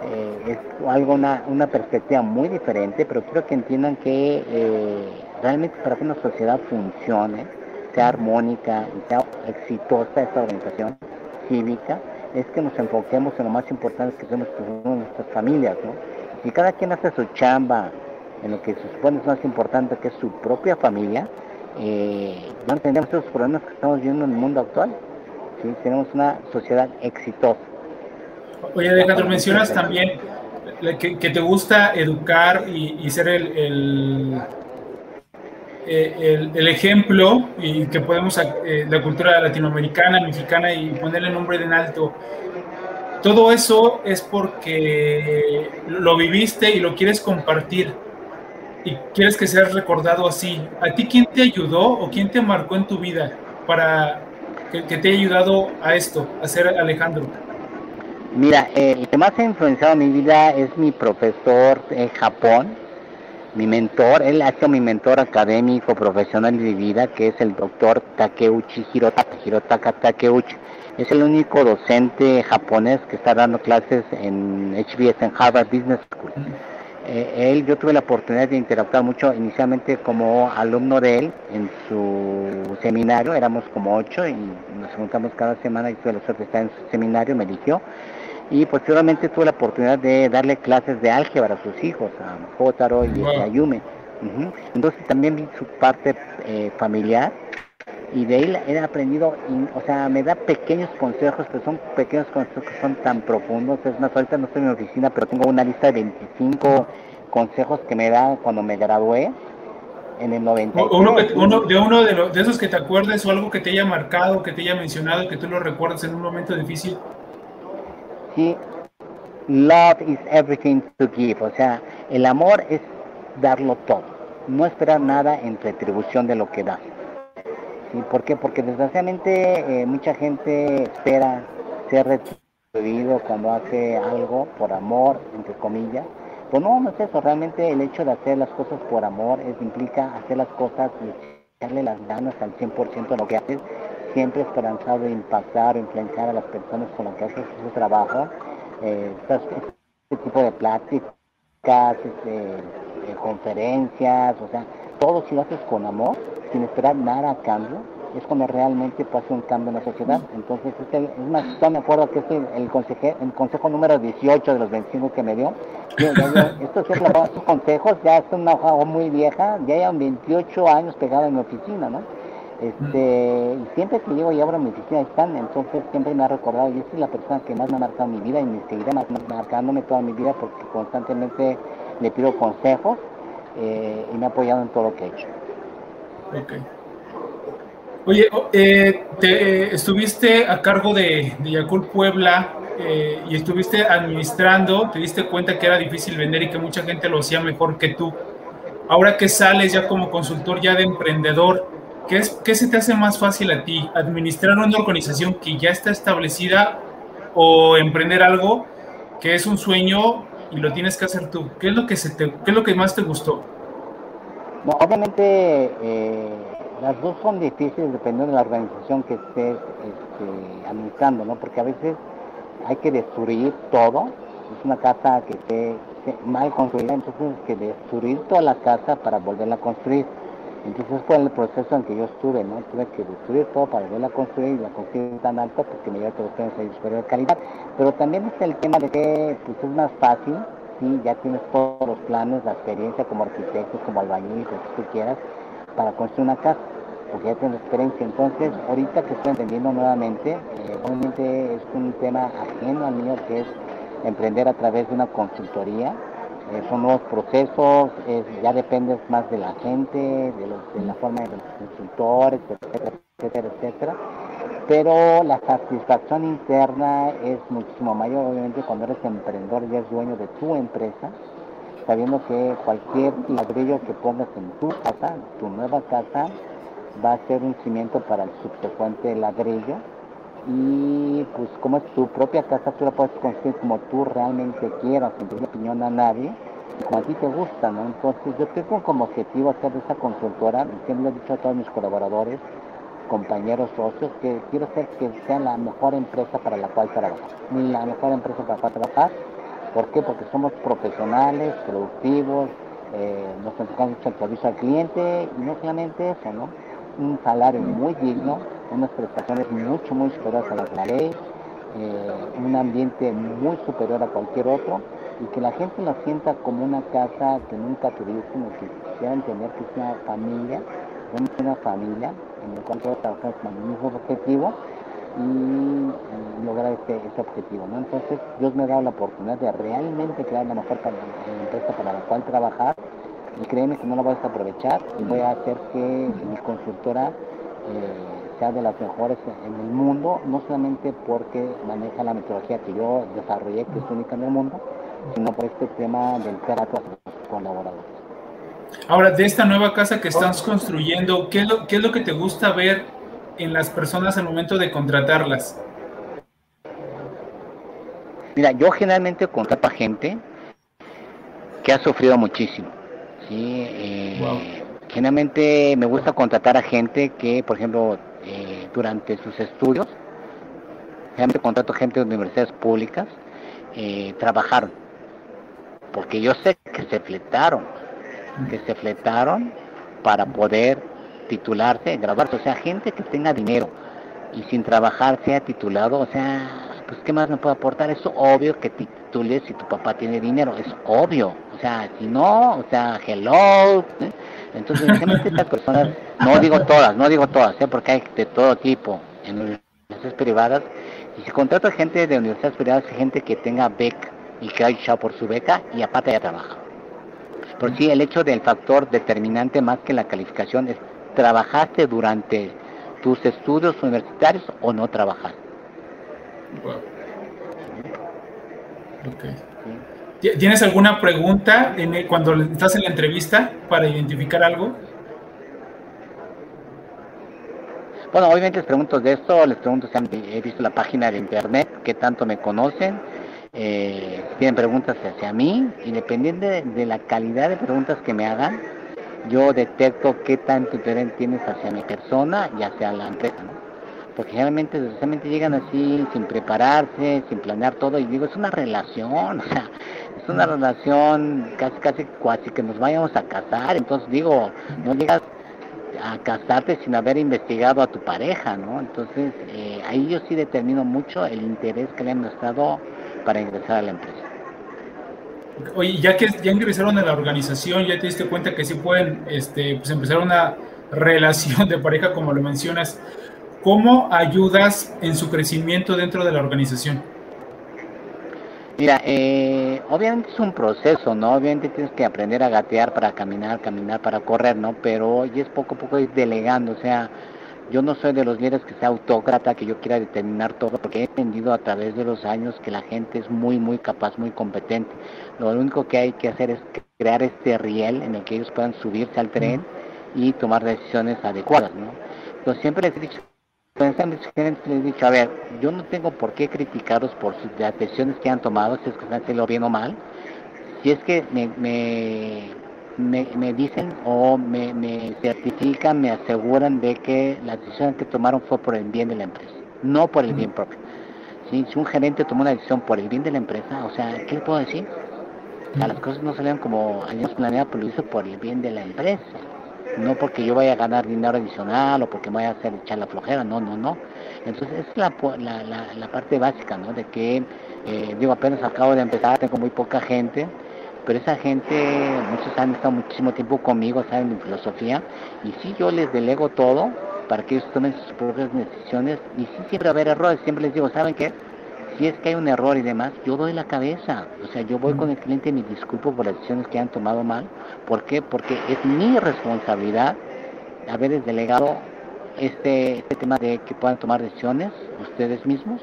eh, es algo, una, una perspectiva muy diferente, pero quiero que entiendan que eh, realmente para que una sociedad funcione, sea armónica y sea exitosa esta organización cívica, es que nos enfoquemos en lo más importante que somos nuestras familias, ¿no? Si cada quien hace su chamba en lo que se supone es más importante, que es su propia familia, eh, no tenemos esos problemas que estamos viendo en el mundo actual. Tenemos una sociedad exitosa. Oye, Alejandro, mencionas también que, te gusta educar y, ser el, el, el, el, ejemplo y que podemos eh, la cultura latinoamericana, mexicana y ponerle nombre en alto. Todo eso es porque lo viviste y lo quieres compartir y quieres que seas recordado así, ¿a ti quién te ayudó o quién te marcó en tu vida para que, que te haya ayudado a esto, a ser Alejandro? Mira, el que más ha influenciado mi vida es mi profesor en Japón, mi mentor, él ha sido mi mentor académico, profesional de vida, que es el doctor Takeuchi Hirotaka, Hirotaka Takeuchi. Es el único docente japonés que está dando clases en HBS, en Harvard Business School. Eh, él, yo tuve la oportunidad de interactuar mucho inicialmente como alumno de él en su seminario, éramos como ocho y nos juntamos cada semana y tuve la suerte de estar en su seminario, me eligió. Y posteriormente tuve la oportunidad de darle clases de álgebra a sus hijos, a Jotaro y a Yume. Entonces también vi su parte eh, familiar y de él he aprendido, o sea, me da pequeños consejos, pero son pequeños consejos que son tan profundos. Es más, ahorita no estoy en mi oficina, pero tengo una lista de 25 consejos que me da cuando me gradué en el 90. Uno, uno, de uno de, de esos que te acuerdes o algo que te haya marcado, que te haya mencionado, que tú lo recuerdas en un momento difícil love is everything to give, o sea, el amor es darlo todo, no esperar nada en retribución de lo que das. ¿Sí? ¿Por qué? Porque desgraciadamente eh, mucha gente espera ser retribuido cuando hace algo por amor, entre comillas. Pero no, no es eso, realmente el hecho de hacer las cosas por amor es, implica hacer las cosas y echarle las ganas al 100% de lo que haces siempre esperanzado de impactar o influenciar a las personas con las que haces ese trabajo. Eh, este tipo de pláticas, este, conferencias, o sea, todo si lo haces con amor, sin esperar nada a cambio, es cuando realmente pasa un cambio en la sociedad. Entonces, es, es más, me acuerdo que es el, el, el consejo número 18 de los 25 que me dio. estos, estos consejos ya es una hoja muy vieja, ya llevan 28 años pegado en mi oficina, ¿no? Este, y siempre que llego y abro mi oficina están, entonces siempre me ha recordado, yo soy la persona que más me ha marcado mi vida y me seguirá marcándome toda mi vida porque constantemente le pido consejos eh, y me ha apoyado en todo lo que he hecho. Ok. Oye, eh, te, estuviste a cargo de, de Yacul Puebla eh, y estuviste administrando, te diste cuenta que era difícil vender y que mucha gente lo hacía mejor que tú. Ahora que sales ya como consultor, ya de emprendedor, ¿Qué, es, ¿Qué se te hace más fácil a ti? ¿Administrar una organización que ya está establecida o emprender algo que es un sueño y lo tienes que hacer tú? ¿Qué es lo que, se te, qué es lo que más te gustó? No, obviamente eh, las dos son difíciles dependiendo de la organización que estés este, administrando, ¿no? Porque a veces hay que destruir todo. Es una casa que esté mal construida, entonces hay que destruir toda la casa para volverla a construir. Entonces fue el proceso en que yo estuve, ¿no? Tuve que destruir todo para volver a construir y la construir tan alta porque me dio producciones de superior calidad. Pero también es el tema de que pues, es más fácil, sí, ya tienes todos los planes, la experiencia como arquitecto, como albañil, lo que tú quieras, para construir una casa, porque ya tienes experiencia. Entonces, ahorita que estoy entendiendo nuevamente, eh, obviamente es un tema ajeno al mío que es emprender a través de una consultoría eh, son nuevos procesos, ya dependes más de la gente, de, la forma de los consultores, etcétera, etcétera, etcétera. Pero la satisfacción interna es muchísimo mayor, obviamente, cuando eres emprendedor y eres dueño de tu empresa, sabiendo que cualquier ladrillo que pongas en tu casa, tu nueva casa, va a ser un cimiento para el subsecuente ladrillo y pues como es tu propia casa, tú la puedes construir como tú realmente quieras, sin pedir opinión a nadie, como a ti te gusta, ¿no? Entonces yo tengo como objetivo hacer de esta consultora, siempre he dicho a todos mis colaboradores, compañeros, socios, que quiero hacer que sea la mejor empresa para la cual trabajar, la mejor empresa para la cual trabajar. ¿Por qué? Porque somos profesionales, productivos, eh, nos enfocamos mucho el servicio al cliente y no solamente eso, ¿no? Un salario muy digno, unas prestaciones mucho, muy superiores a las de la ley, eh, un ambiente muy superior a cualquier otro y que la gente la sienta como una casa que nunca tuviste, sino que quisiera entender que es una familia, una familia en la cual todos trabajamos con el mismo objetivo y, lograr este, este, objetivo. ¿no? Entonces Dios me ha dado la oportunidad de realmente crear la mejor empresa para la cual trabajar y créeme que no la voy a aprovechar y voy a hacer que mi consultora eh, sea de las mejores en el mundo, no solamente porque maneja la metodología que yo desarrollé, que es única en el mundo, sino por este tema del trato a los colaboradores. Ahora, de esta nueva casa que estás construyendo, ¿qué es, lo, ¿qué es lo que te gusta ver en las personas al momento de contratarlas? Mira, yo generalmente contrato a gente que ha sufrido muchísimo. ¿sí? Eh, generalmente me gusta contratar a gente que, por ejemplo, eh, durante sus estudios, generalmente contrato gente de universidades públicas, eh, trabajaron. Porque yo sé que se fletaron, que se fletaron para poder titularse, graduarse. O sea, gente que tenga dinero y sin trabajar sea titulado, o sea, pues ¿qué más me puede aportar? Es obvio que titules si tu papá tiene dinero, es obvio. O sea, si no, o sea, hello. ¿eh? Entonces, realmente estas personas, no digo todas, no digo todas, ¿eh? porque hay de todo tipo en universidades privadas. Y si contrato a gente de universidades privadas, gente que tenga beca y que haya por su beca y aparte ya trabaja. Por sí, el hecho del factor determinante más que la calificación es, ¿trabajaste durante tus estudios universitarios o no trabajaste? ¿Tienes alguna pregunta cuando estás en la entrevista para identificar algo? Bueno, obviamente les pregunto de esto, les pregunto si han he visto la página de internet, qué tanto me conocen, eh, tienen preguntas hacia mí, independiente de, de, la calidad de preguntas que me hagan, yo detecto qué tanto interés tienes hacia mi persona y hacia la empresa. ¿no? porque generalmente desgraciadamente llegan así sin prepararse, sin planear todo y digo, es una relación, o sea, es una relación casi casi casi que nos vayamos a casar, entonces digo, no llegas a casarte sin haber investigado a tu pareja, ¿no? Entonces eh, ahí yo sí determino mucho el interés que le han mostrado para ingresar a la empresa. Oye, ya que ya ingresaron a la organización, ya te diste cuenta que sí pueden este, pues empezar una relación de pareja como lo mencionas. ¿Cómo ayudas en su crecimiento dentro de la organización? Mira, eh, obviamente es un proceso, ¿no? Obviamente tienes que aprender a gatear para caminar, caminar para correr, ¿no? Pero y es poco a poco ir delegando, o sea, yo no soy de los líderes que sea autócrata, que yo quiera determinar todo, porque he entendido a través de los años que la gente es muy, muy capaz, muy competente. Lo único que hay que hacer es crear este riel en el que ellos puedan subirse al tren y tomar decisiones adecuadas, ¿no? Entonces siempre les he dicho Pensando les he dicho, a ver, yo no tengo por qué criticarlos por sus decisiones que han tomado, si es que están haciendo bien o mal. Si es que me, me, me, dicen o me, me, certifican, me aseguran de que la decisión que tomaron fue por el bien de la empresa, no por el bien propio. Si un gerente tomó una decisión por el bien de la empresa, o sea, ¿qué le puedo decir? O sea, las cosas no salieron como habíamos planeado, pero lo hizo por el bien de la empresa no porque yo vaya a ganar dinero adicional o porque me vaya a hacer echar la flojera, no, no, no. Entonces es la, la, la, parte básica, ¿no? De que, eh, digo, apenas acabo de empezar, tengo muy poca gente, pero esa gente, muchos han estado muchísimo tiempo conmigo, saben mi filosofía, y si yo les delego todo para que ellos tomen sus propias decisiones, y si siempre va a haber errores, siempre les digo, ¿saben qué? si es que hay un error y demás, yo doy la cabeza. O sea, yo voy con el cliente y me disculpo por las decisiones que han tomado mal. ¿Por qué? Porque es mi responsabilidad haberles delegado este, este tema de que puedan tomar decisiones ustedes mismos.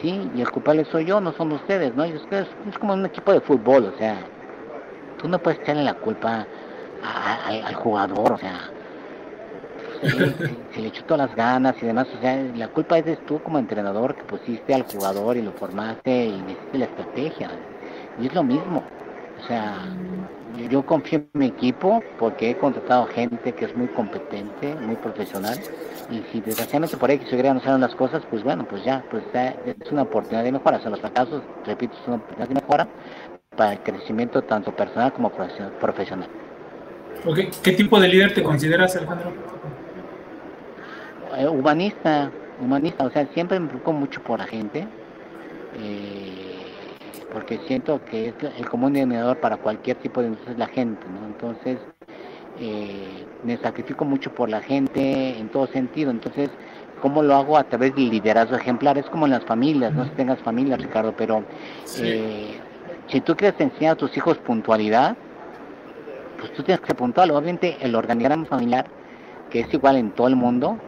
Sí, y el culpable soy yo, no son ustedes, ¿no? Y es, es como un equipo de fútbol, o sea, tú no puedes echarle la culpa al jugador, o sea, se, le echó todas las ganas y demás. O sea, la culpa es de tú como entrenador que pusiste al jugador y lo formaste y hiciste la estrategia. Y es lo mismo. O sea, yo, confío en mi equipo porque he contratado gente que es muy competente, muy profesional. Y si desgraciadamente por X o no salen las cosas, pues bueno, pues ya, pues es una oportunidad de mejora. O sea, los fracasos, repito, es una oportunidad de mejora para el crecimiento tanto personal como profesional. ¿Qué tipo de líder te consideras, Alejandro? Eh, humanista, humanista, o sea, siempre me preocupo mucho por la gente, eh, porque siento que es el común denominador para cualquier tipo de negocio es la gente, ¿no? Entonces, eh, me sacrifico mucho por la gente en todo sentido, entonces, ¿cómo lo hago? A través del liderazgo ejemplar, es como en las familias, no sé si tengas familia, Ricardo, pero si tú quieres enseñar a tus hijos puntualidad, pues tú tienes que ser puntual, obviamente el organigrama familiar, que es igual en todo el mundo,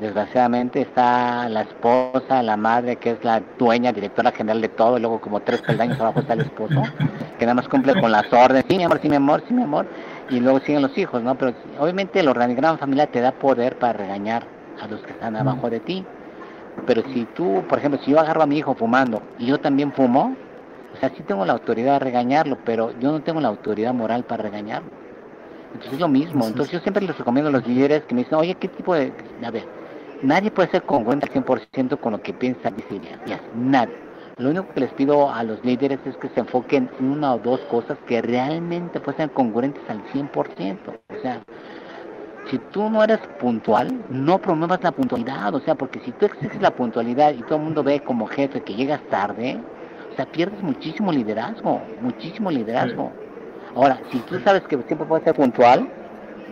Desgraciadamente está la esposa, la madre, que es la dueña, directora general de todo, y luego como tres peldaños abajo está el esposo, que nada más cumple con las órdenes, sí mi amor, sí mi amor, sí mi amor, y luego siguen los hijos, ¿no? Pero obviamente el organigrama familiar te da poder para regañar a los que están abajo de ti, Pero si tú, por ejemplo, si yo agarro a mi hijo fumando y yo también fumo, o sea, sí tengo la autoridad de regañarlo, pero yo no tengo la autoridad moral para regañarlo. Entonces es lo mismo. Entonces yo siempre les recomiendo a los líderes que me dicen, oye, ¿qué tipo de...? A ver, nadie puede ser congruente al 100% con lo que piensa y ya, nadie. Lo único que les pido a los líderes es que se enfoquen en una o dos cosas que realmente pueden ser congruentes al 100%. O sea, si tú no eres puntual, no promuevas la puntualidad. O sea, porque si tú exiges la puntualidad y todo el mundo ve como jefe que llegas tarde, sea, pierdes muchísimo liderazgo, muchísimo liderazgo. Ahora, si tú sabes que siempre puedes ser puntual,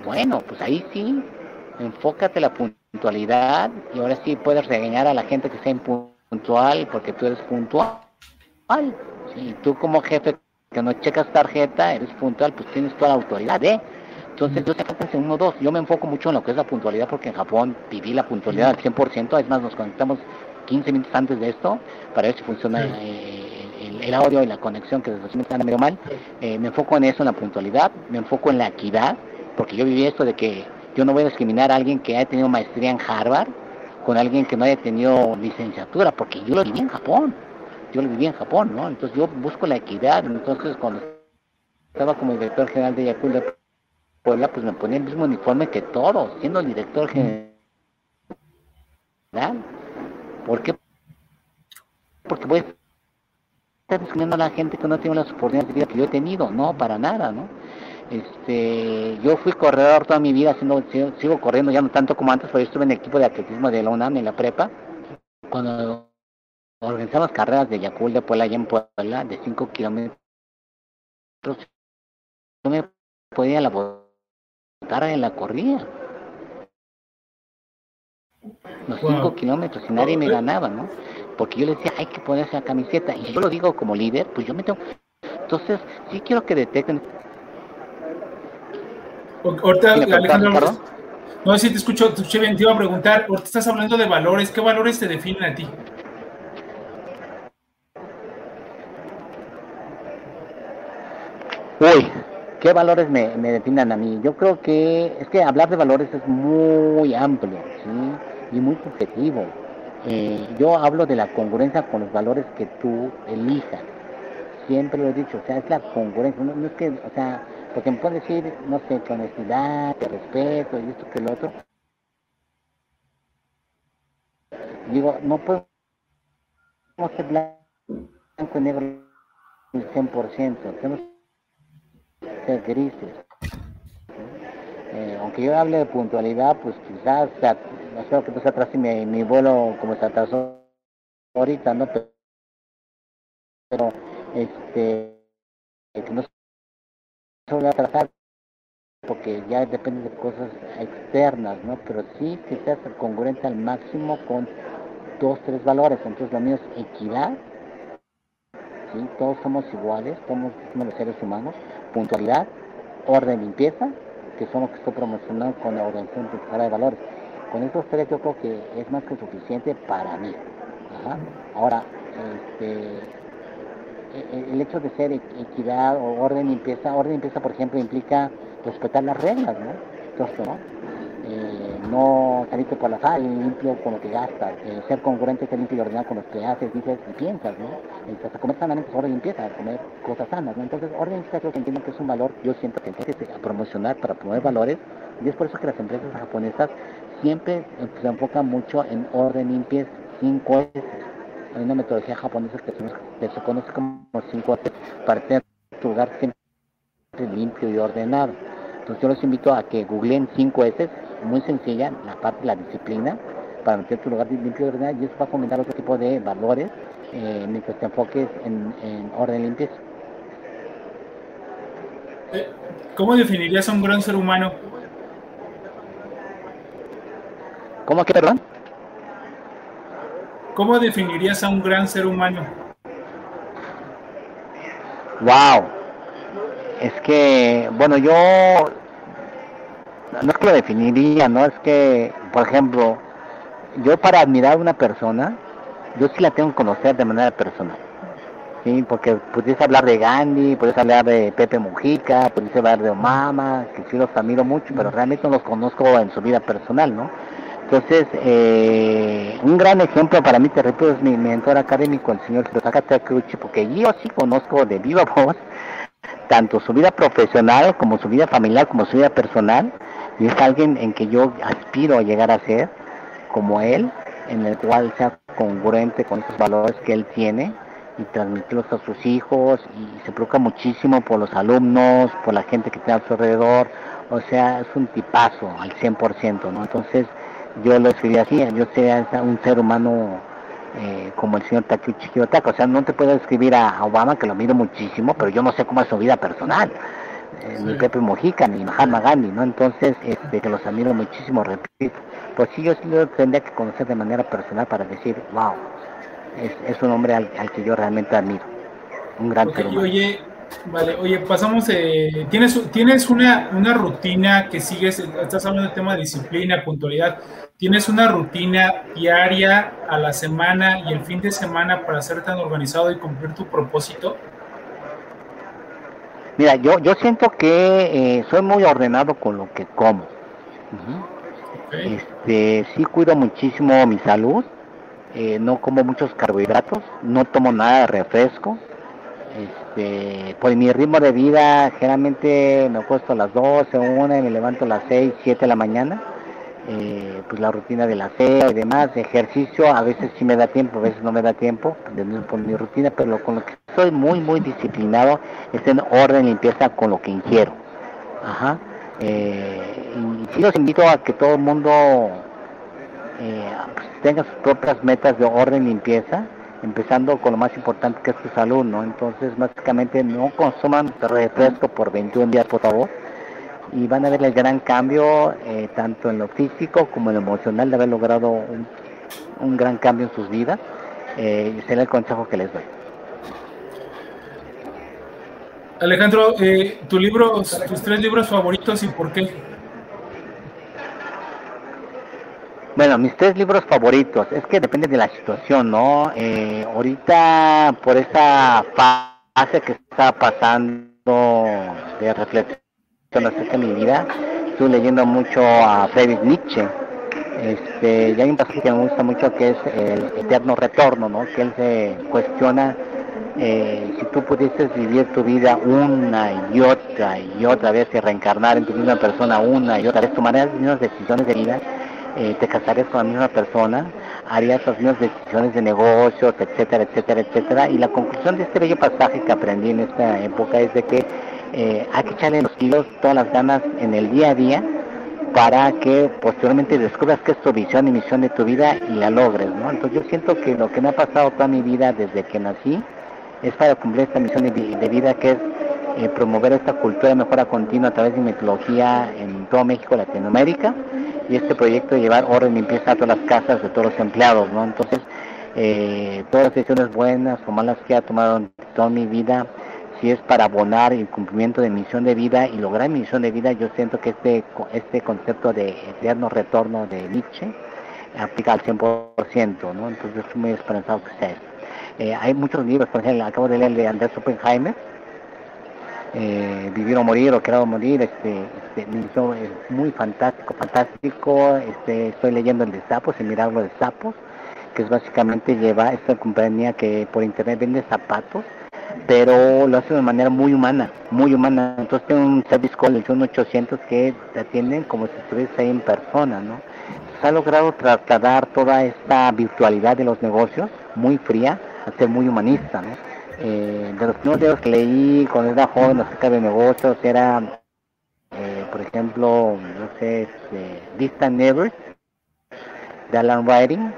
bueno, pues ahí sí, enfócate la puntualidad y ahora sí puedes regañar a la gente que sea impuntual porque tú eres puntual. Si tú como jefe que no checas tarjeta, eres puntual, pues tienes toda la autoridad, ¿eh? Entonces, yo te enfocas en uno, dos. Yo me enfoco mucho en lo que es la puntualidad porque en Japón viví la puntualidad al 100%. Es más, nos conectamos 15 minutos antes de esto para ver si funciona eh, el, audio y la conexión, que me están medio mal. Eh, me enfoco en eso, en la puntualidad. Me enfoco en la equidad, porque yo viví esto de que yo no voy a discriminar a alguien que haya tenido maestría en Harvard con alguien que no haya tenido licenciatura, porque yo lo viví en Japón. Yo lo viví en Japón, ¿no? Entonces yo busco la equidad. Entonces cuando estaba como director general de Yakult Puebla, pues me ponía el mismo uniforme que todos, siendo el director general. ¿Por qué? Porque voy a estar discriminando a la gente que no tiene las oportunidades de vida que yo he tenido, no, para nada, ¿no? Este, yo fui corredor toda mi vida, sigo, sigo corriendo ya no tanto como antes, pero yo estuve en el equipo de atletismo de la UNAM en la prepa, cuando organizamos carreras de Yacul de Puebla allá en Puebla, de 5 kilómetros, yo me podía la en la corrida. Los 5 kilómetros y nadie me ganaba, ¿no? Porque yo le decía, hay que ponerse la camiseta. Y yo lo digo como líder, pues yo me tengo... Entonces, sí quiero que detecten... Ahorita, Alejandro, no sé si te escucho, te escuché bien, te iba a preguntar, ahorita estás hablando de valores, ¿qué valores te definen a ti? Uy, ¿Qué valores me, definen a mí? Yo creo que es que hablar de valores es muy amplio ¿sí? Y muy subjetivo. Eh, yo hablo de la congruencia con los valores que tú elijas. Siempre lo he dicho, o sea, es la congruencia. No, es que, o sea, porque me pueden decir, no sé, que honestidad, que respeto y esto que lo otro. Digo, no podemos ser blanco y negro el 100%. Tenemos ser grises. Eh, aunque yo hable de puntualidad, pues quizás, sea, no sé que tú atrás y mi, mi vuelo como se atrasó ahorita, ¿no? Pero, este, que no se vuelva a atrasar porque ya depende de cosas externas, ¿no? Pero sí que sea congruente al máximo con dos, tres valores. Entonces lo mío es equidad, ¿sí? Todos somos iguales, somos los seres humanos puntualidad, orden, limpieza, que son los que estoy promocionando con la organización de valores. Con estos tres yo creo que es más que suficiente para mí. Ahora, este, e, e, el hecho de ser equidad o orden, limpieza, orden, limpieza, por ejemplo, implica respetar las reglas, ¿no? Entonces, ¿no? Eh, no salirte por la calle limpio con lo que gastas, eh, ser congruente, ser limpio y ordenado con lo que haces, dices y piensas, ¿no? Entonces, comer sanamente es orden limpieza, comer cosas sanas, ¿no? Entonces, orden limpieza creo que entiendo que es un valor, yo siento que tienes que promocionar para promover valores, y es por eso que las empresas japonesas siempre eh, se enfocan mucho en orden limpieza, 5 S. Hay una metodología japonesa que se, conoce como 5 S para tener tu lugar siempre limpio y ordenado. Entonces yo los invito a que googleen 5 S muy sencilla, la parte de la disciplina, para meter tu lugar limpio y ordenado, y eso va a fomentar otro tipo de valores eh, mientras te enfoques en, orden limpieza. Eh, ¿Cómo definirías a un gran ser humano? ¿Cómo que, perdón? ¿Cómo definirías a un gran ser humano? Wow. Es que, bueno, yo no es que lo definiría, no es que, por ejemplo, yo para admirar a una persona, yo sí la tengo que conocer de manera personal. Sí, porque pudiese hablar de Gandhi, pudiese hablar de Pepe Mujica, pudiese hablar de Obama, que sí los admiro mucho, pero realmente no los conozco en su vida personal, ¿no? Entonces, eh, un gran ejemplo para mí, te repito, es mi mentor académico, el señor Takeuchi, porque yo sí conozco de viva voz tanto su vida profesional como su vida familiar, como su vida personal, y es alguien en que yo aspiro a llegar a ser como él, en el cual sea congruente con esos valores que él tiene y transmitirlos a sus hijos y se preocupa muchísimo por los alumnos, por la gente que tiene a su alrededor, o sea, es un tipazo al 100%, ¿no? Entonces, yo lo escribí así, yo sea un ser humano eh, como el señor Takeuchi Kiyotaka, o sea, no te puedo escribir a Obama, que lo miro muchísimo, pero yo no sé cómo es su vida personal, eh, ni Pepe Mojica, ni Mahatma Gandhi, ¿no? Entonces, este, que los admiro muchísimo, repito, pues sí, yo sí lo tendría que conocer de manera personal para decir, wow, es, es un hombre al, al, que yo realmente admiro, un gran okay, ser humano. Oye, Vale, oye, pasamos, eh, ¿tienes, tienes una, una rutina que sigues, estás hablando del tema de disciplina, puntualidad, ¿tienes una rutina diaria a la semana y el fin de semana para ser tan organizado y cumplir tu propósito? Mira, yo, yo siento que eh, soy muy ordenado con lo que como. Uh -huh. okay. Este, sí cuido muchísimo mi salud, eh, no como muchos carbohidratos, no tomo nada de refresco, este, por mi ritmo de vida, generalmente me acuesto a las 12, 1 y me levanto a las 6, 7 de la mañana. Eh, pues la rutina del aseo y demás, ejercicio, a veces sí me da tiempo, a veces no me da tiempo, por mi rutina, pero con lo que soy muy, muy disciplinado es en orden limpieza con lo que ingiero. Ajá. Eh, y sí los invito a que todo el mundo eh, pues tenga sus propias metas de orden limpieza empezando con lo más importante que es tu salud, ¿no? Entonces, básicamente no consuman refresco por 21 días, por favor, y van a ver el gran cambio, eh, tanto en lo físico como en lo emocional, de haber logrado un, un gran cambio en sus vidas. Eh, será el consejo que les doy. Alejandro, eh, tu libro, tus tres libros favoritos y por qué? Bueno, mis tres libros favoritos, es que depende de la situación, ¿no? Eh, ahorita, por esa fase que está pasando de reflexión acerca de mi vida, estoy leyendo mucho a Friedrich Nietzsche. Este, y hay un pasaje que me gusta mucho que es el eterno retorno, ¿no? Que él se cuestiona eh, si tú pudieses vivir tu vida una y otra y otra vez y reencarnar en tu misma persona una y otra vez, tomarías las mismas decisiones de vida eh, te casarías con la misma persona, harías las mismas decisiones de negocios, etcétera, etcétera, etcétera. Y la conclusión de este bello pasaje que aprendí en esta época es de que eh, hay que echarle los kilos, todas las ganas en el día a día para que posteriormente descubras qué es tu visión y misión de tu vida y la logres, ¿no? Entonces yo siento que lo que me ha pasado toda mi vida desde que nací es para cumplir esta misión de, vida que es eh, promover esta cultura de mejora continua a través de metodología en todo México Latinoamérica y este proyecto de llevar orden y limpieza a todas las casas de todos los empleados, ¿no? Entonces, eh, todas las decisiones buenas o malas que he tomado toda mi vida, si es para abonar el cumplimiento de misión de vida y lograr mi misión de vida, yo siento que este, este concepto de eterno retorno de Nietzsche aplica al 100%, ¿no? Entonces estoy muy esperanzado que sea. Eh, hay muchos libros, por ejemplo, acabo de leer de Andrés Oppenheimer, eh, Vivir o Morir o Quedado Morir, este, este es muy fantástico, fantástico, este, estoy leyendo el de Sapos, el milagro de Sapos, que es básicamente lleva esta compañía que por internet vende zapatos, pero lo hace de manera muy humana, muy humana, entonces tiene un service call, el 1800 que te atienden como si estuviese ahí en persona, ¿no? Se ha logrado trasladar toda esta virtualidad de los negocios, muy fría, a muy humanista, ¿no? Eh, de los primeros libros que leí cuando era joven acerca de negocios era, eh, por ejemplo, no sé, este, Distant Neighbors de Alan Writing,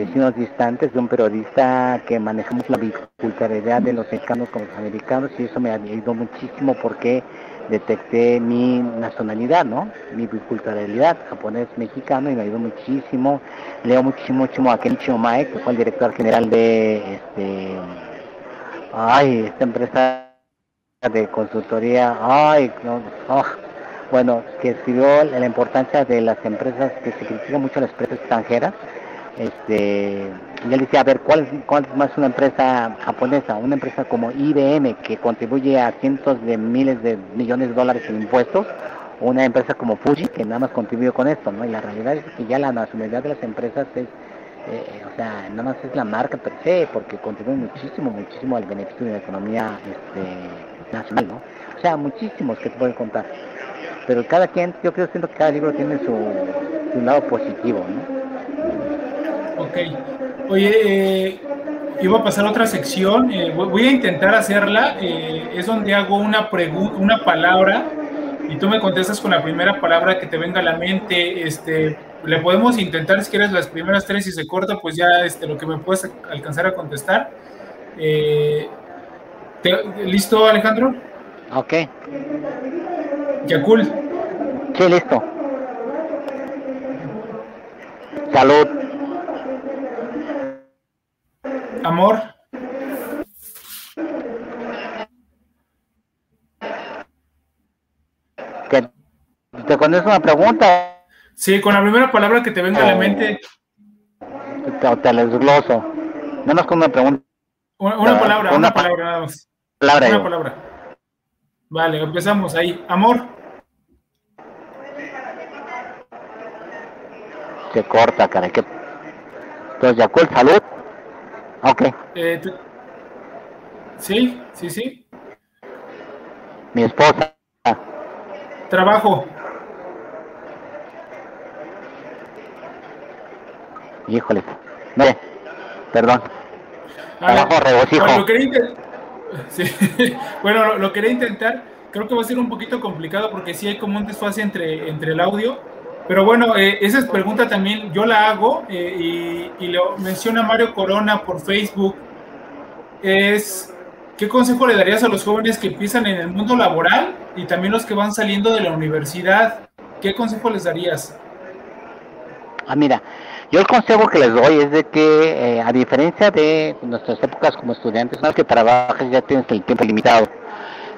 Vecinos Distantes, de un periodista que manejamos la biculturalidad de los mexicanos con los americanos y eso me ayudó muchísimo porque detecté mi nacionalidad, ¿no? Mi biculturalidad, japonés mexicano, y me ayudó muchísimo. Leo muchísimo, muchísimo a Kenichi Omae, que fue el director general de este ay, esta empresa de consultoría, ay, no, oh, bueno, que escribió la importancia de las empresas, que se critica mucho las empresas extranjeras, este, y él decía, a ver, ¿cuál, ¿cuál es más una empresa japonesa? Una empresa como IBM, que contribuye a cientos de miles de millones de dólares en impuestos, una empresa como Fuji que nada más contribuyó con esto, ¿no? Y la realidad es que ya la nacionalidad de las empresas es, eh, o sea, nada más es la marca per se, porque contribuye muchísimo, muchísimo al beneficio de la economía este, nacional, ¿no? O sea, muchísimos que se pueden contar. Pero cada quien, yo creo siento que cada libro tiene su, su lado positivo, ¿no? Ok. Oye, eh, iba a pasar a otra sección, eh, voy a intentar hacerla, eh, es donde hago una pregunta, una palabra y tú me contestas con la primera palabra que te venga a la mente, este, le podemos intentar si quieres las primeras tres y se corta, pues ya este, lo que me puedes alcanzar a contestar. Eh, ¿Listo, Alejandro? Ok. Yakul. Sí, listo. Salud. Amor. ¿Te conoces una pregunta? Sí, con la primera palabra que te venga a la mente. Te, te desgloso. Nada más con una pregunta. Una, palabra, una, palabra nada más. Palabra una palabra. Vale, empezamos ahí. Amor. Se corta, cara. ¿Qué? Entonces, Yacul, salud. Ok. Eh, sí, sí, sí. Mi esposa. Trabajo. Híjole. No, perdón. Trabajo, regocijo. Bueno, lo quería sí. bueno, lo, lo, quería intentar. Creo que va a ser un poquito complicado porque sí hay como un desfase entre, entre el audio. Pero bueno, eh, esa pregunta también yo la hago eh, y, lo menciona Mario Corona por Facebook. Es, ¿qué consejo le darías a los jóvenes que empiezan en el mundo laboral y también los que van saliendo de la universidad? ¿Qué consejo les darías? Ah, mira, yo el consejo que les doy es de que, eh, a diferencia de nuestras épocas como estudiantes, una que trabajas ya tienes el tiempo limitado.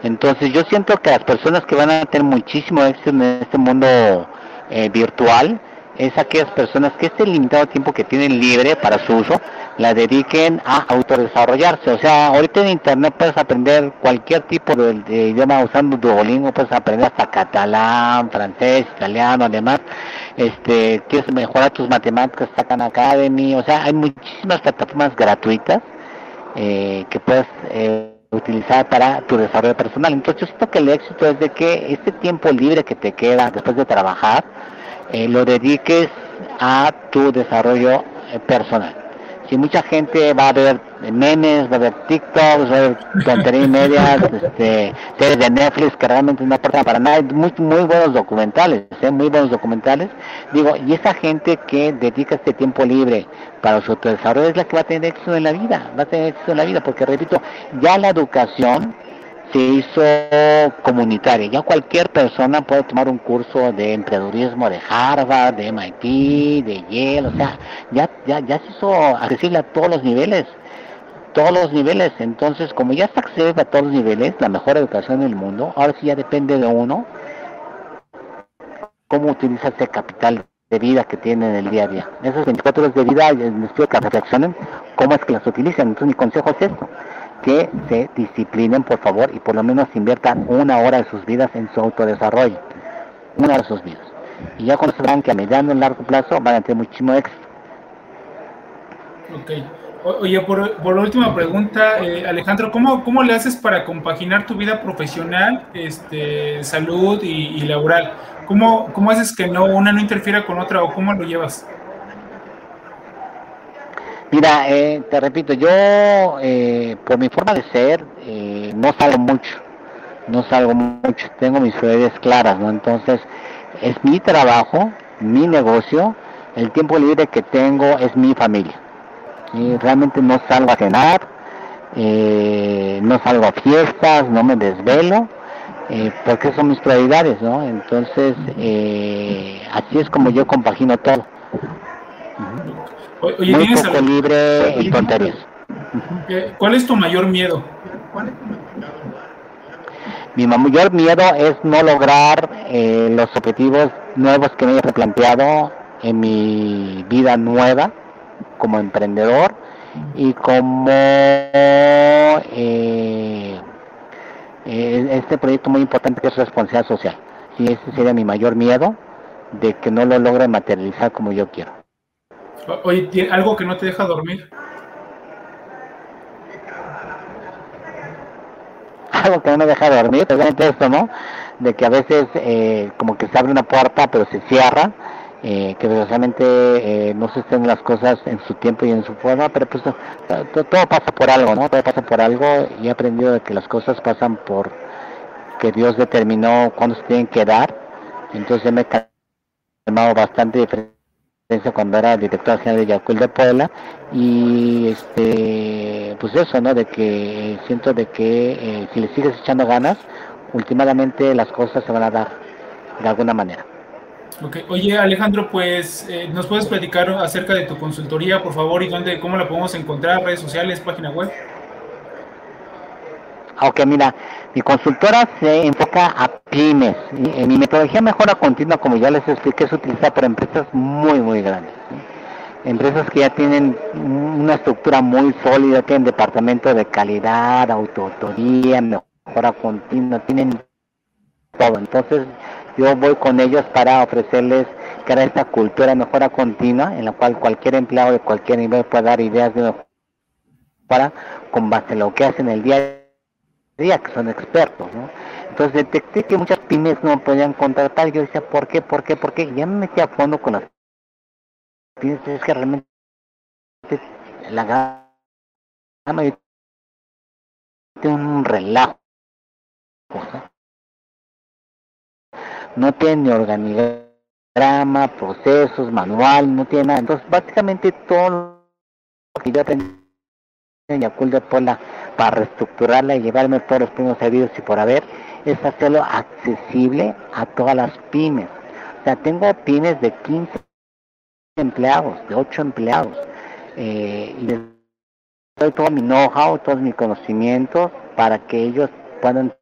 Entonces yo siento que las personas que van a tener muchísimo éxito en este mundo eh, virtual es aquellas personas que este limitado tiempo que tienen libre para su uso la dediquen a autodesarrollarse. O sea, ahorita en internet puedes aprender cualquier tipo de, de idioma usando Duolingo, puedes aprender hasta catalán, francés, italiano, alemán. Este, quieres mejorar tus matemáticas, sacan Academy, o sea, hay muchísimas plataformas gratuitas eh, que puedes eh, utilizar para tu desarrollo personal. Entonces yo siento que el éxito es de que este tiempo libre que te queda después de trabajar, eh, lo dediques a tu desarrollo eh, personal. Si mucha gente va a ver memes, va a ver TikToks, va a ver tonterías medias, este, series de Netflix que realmente no aportan para nada, muy, muy buenos documentales, ¿eh? muy buenos documentales. Digo, y esa gente que dedica este tiempo libre para su desarrollo es la que va a tener éxito en la vida, va a tener éxito en la vida, porque repito, ya la educación se hizo comunitaria. Ya cualquier persona puede tomar un curso de emprendedurismo de Harvard, de MIT, de Yale, o sea, ya, ya, ya se hizo accesible a todos los niveles, todos los niveles. Entonces, como ya está accesible a todos los niveles, la mejor educación del mundo, ahora sí ya depende de uno cómo utiliza ese capital de vida que tiene en el día a día. Esas 24 horas de vida, les pido que reflexionen cómo es que las utilizan. Entonces, mi consejo es esto que se disciplinen por favor y por lo menos inviertan una hora de sus vidas en su autodesarrollo, una hora de sus vidas. Y ya vean que a mediano y largo plazo van a tener muchísimo éxito. Ok. Oye, por, por última pregunta, eh, Alejandro, ¿cómo, ¿cómo le haces para compaginar tu vida profesional, este, salud y, y laboral? ¿Cómo, ¿Cómo haces que no una no interfiera con otra o cómo lo llevas? Mira, eh, te repito, yo eh, por mi forma de ser eh, no salgo mucho, no salgo mucho, tengo mis prioridades claras, ¿no? Entonces, es mi trabajo, mi negocio, el tiempo libre que tengo es mi familia. Y realmente no salgo a cenar, no salgo a fiestas, no me desvelo, porque son mis prioridades, ¿no? Entonces, así es como yo compagino todo. Oye, Muy ¿tienes poco libre y tonterías. ¿Cuál es tu mayor miedo? Mi mayor miedo es no lograr eh, los objetivos nuevos que me he replanteado en mi vida nueva como emprendedor y como eh, eh, este proyecto muy importante que es responsabilidad social. y ese sería mi mayor miedo de que no lo logre materializar como yo quiero. Oye, ¿algo que no te deja dormir? Algo que no me deja dormir, precisamente esto, ¿no? De que a veces eh, como que se abre una puerta pero se cierra, eh, que desgraciadamente eh, no se estén las cosas en su tiempo y en su forma, pero pues todo, pasa por algo, ¿no? Todo pasa por algo y he aprendido de que las cosas pasan por que Dios determinó cuándo se tienen que dar, entonces me he calmado bastante diferente cuando era director general de Yacul de Puebla. Y este pues eso no de que siento de que eh, si le sigues echando ganas últimamente las cosas se van a dar de alguna manera. Okay. oye Alejandro pues eh, nos puedes platicar acerca de tu consultoría por favor y dónde cómo la podemos encontrar redes sociales página web Ok, mira, mi consultora se enfoca a pymes. Y, mi metodología mejora continua, como ya les expliqué, es utilizada por empresas muy, muy grandes. Empresas que ya tienen una estructura muy sólida, tienen departamento de calidad, autoría, mejora continua, tienen todo. Entonces, yo voy con ellos para ofrecerles crear esta cultura de mejora continua, en la cual cualquier empleado de cualquier nivel puede dar ideas de mejora con base en lo que hacen el día que son expertos, ¿no? Entonces detecté que muchas pymes no podían contratar yo decía, ¿por qué? ¿Por qué? ¿Por qué? Ya me metí a fondo con las pymes, es que realmente la gama tiene un relajo, ¿no? tiene ni organigrama, procesos, manual, no tiene nada. Entonces, básicamente todo lo que yo aprendí en Yacul de Pola para reestructurarla y llevarme todos los primeros servicios y por haber, es hacerlo accesible a todas las pymes. O sea, tengo pymes de 15 empleados, de 8 empleados, eh, y les doy todo mi know-how, todos mis conocimientos para que ellos puedan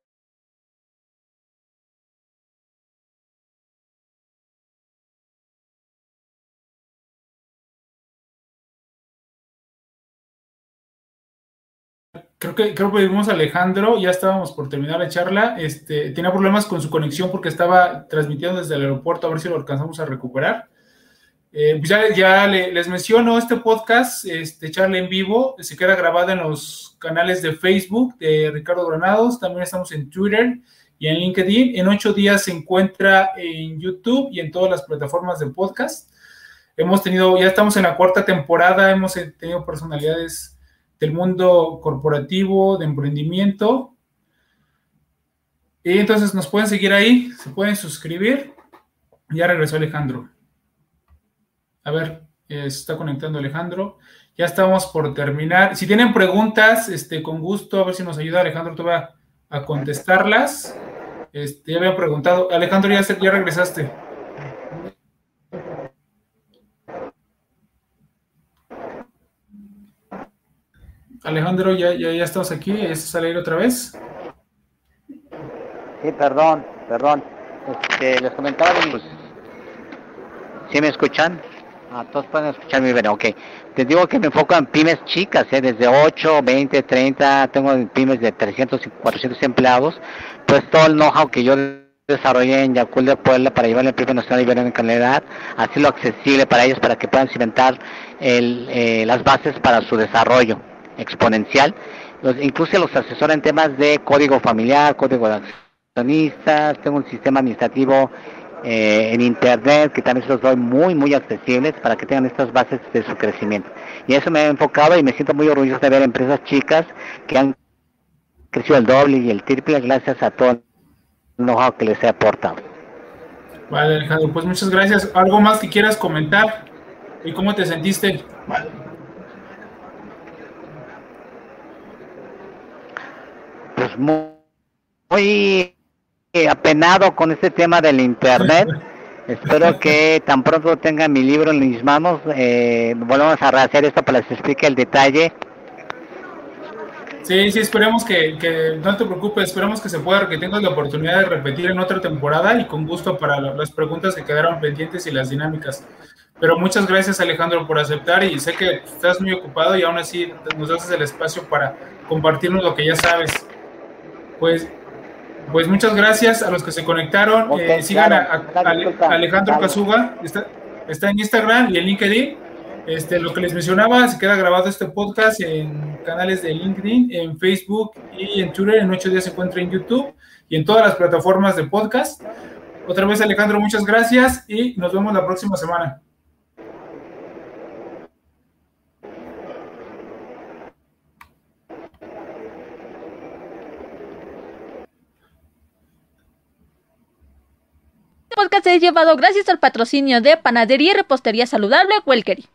creo que creo que vimos a Alejandro, ya estábamos por terminar la charla, este, tenía problemas con su conexión porque estaba transmitiendo desde el aeropuerto, a ver si lo alcanzamos a recuperar. Eh, pues ya, les menciono, este podcast, este charla en vivo, se queda grabada en los canales de Facebook de Ricardo Granados, también estamos en Twitter y en LinkedIn. En ocho días se encuentra en YouTube y en todas las plataformas de podcast. Hemos tenido, ya estamos en la cuarta temporada, hemos tenido personalidades del mundo corporativo, de emprendimiento. Y entonces nos pueden seguir ahí, se pueden suscribir. Ya regresó Alejandro. A ver, se está conectando Alejandro. Ya estamos por terminar. Si tienen preguntas, este, con gusto, a ver si nos ayuda Alejandro, te a contestarlas. Este, ya había preguntado. Alejandro, ya, ya regresaste. Alejandro, ya, ya, ya estamos aquí, ¿estás al aire otra vez? Sí, perdón, perdón. Este, les comentaba, pues, ¿sí me escuchan? Ah, todos pueden escucharme bien, ok. Te digo que me enfoco en pymes chicas, ¿eh? desde 8, 20, 30, tengo pymes de 300 y 400 empleados, pues todo el know-how que yo desarrollé en Yacul de Puebla para llevar el Premio Nacional de en Calidad, hacerlo accesible para ellos para que puedan cimentar el, eh, las bases para su desarrollo exponencial. Los, incluso los asesora en temas de código familiar, código de accionistas, tengo un sistema administrativo eh, en internet que también se los doy muy, muy accesibles para que tengan estas bases de su crecimiento. Y eso me ha enfocado y me siento muy orgulloso de ver empresas chicas que han crecido el doble y el triple gracias a todo el know-how que les he aportado. Vale, Alejandro, pues muchas gracias. ¿Algo más que quieras comentar? ¿Y cómo te sentiste? Pues muy, apenado con este tema del internet. Espero que tan pronto tenga mi libro en mis manos, eh, volvamos a rehacer esto para que les explique el detalle. Sí, sí, esperemos que, que, no te preocupes, esperemos que se pueda, que tengas la oportunidad de repetir en otra temporada y con gusto para las preguntas que quedaron pendientes y las dinámicas. Pero muchas gracias Alejandro por aceptar y sé que estás muy ocupado y aún así nos haces el espacio para compartirnos lo que ya sabes. Pues pues muchas gracias a los que se conectaron. Ok, sigan claro, a, Alejandro claro. Casuga, está, está en Instagram y en LinkedIn. Este, lo que les mencionaba, se queda grabado este podcast en canales de LinkedIn, en Facebook y en Twitter. En ocho días se encuentra en YouTube y en todas las plataformas de podcast. Otra vez, Alejandro, muchas gracias y nos vemos la próxima semana. Podcast es llevado gracias al patrocinio de Panadería y Repostería Saludable Welkery.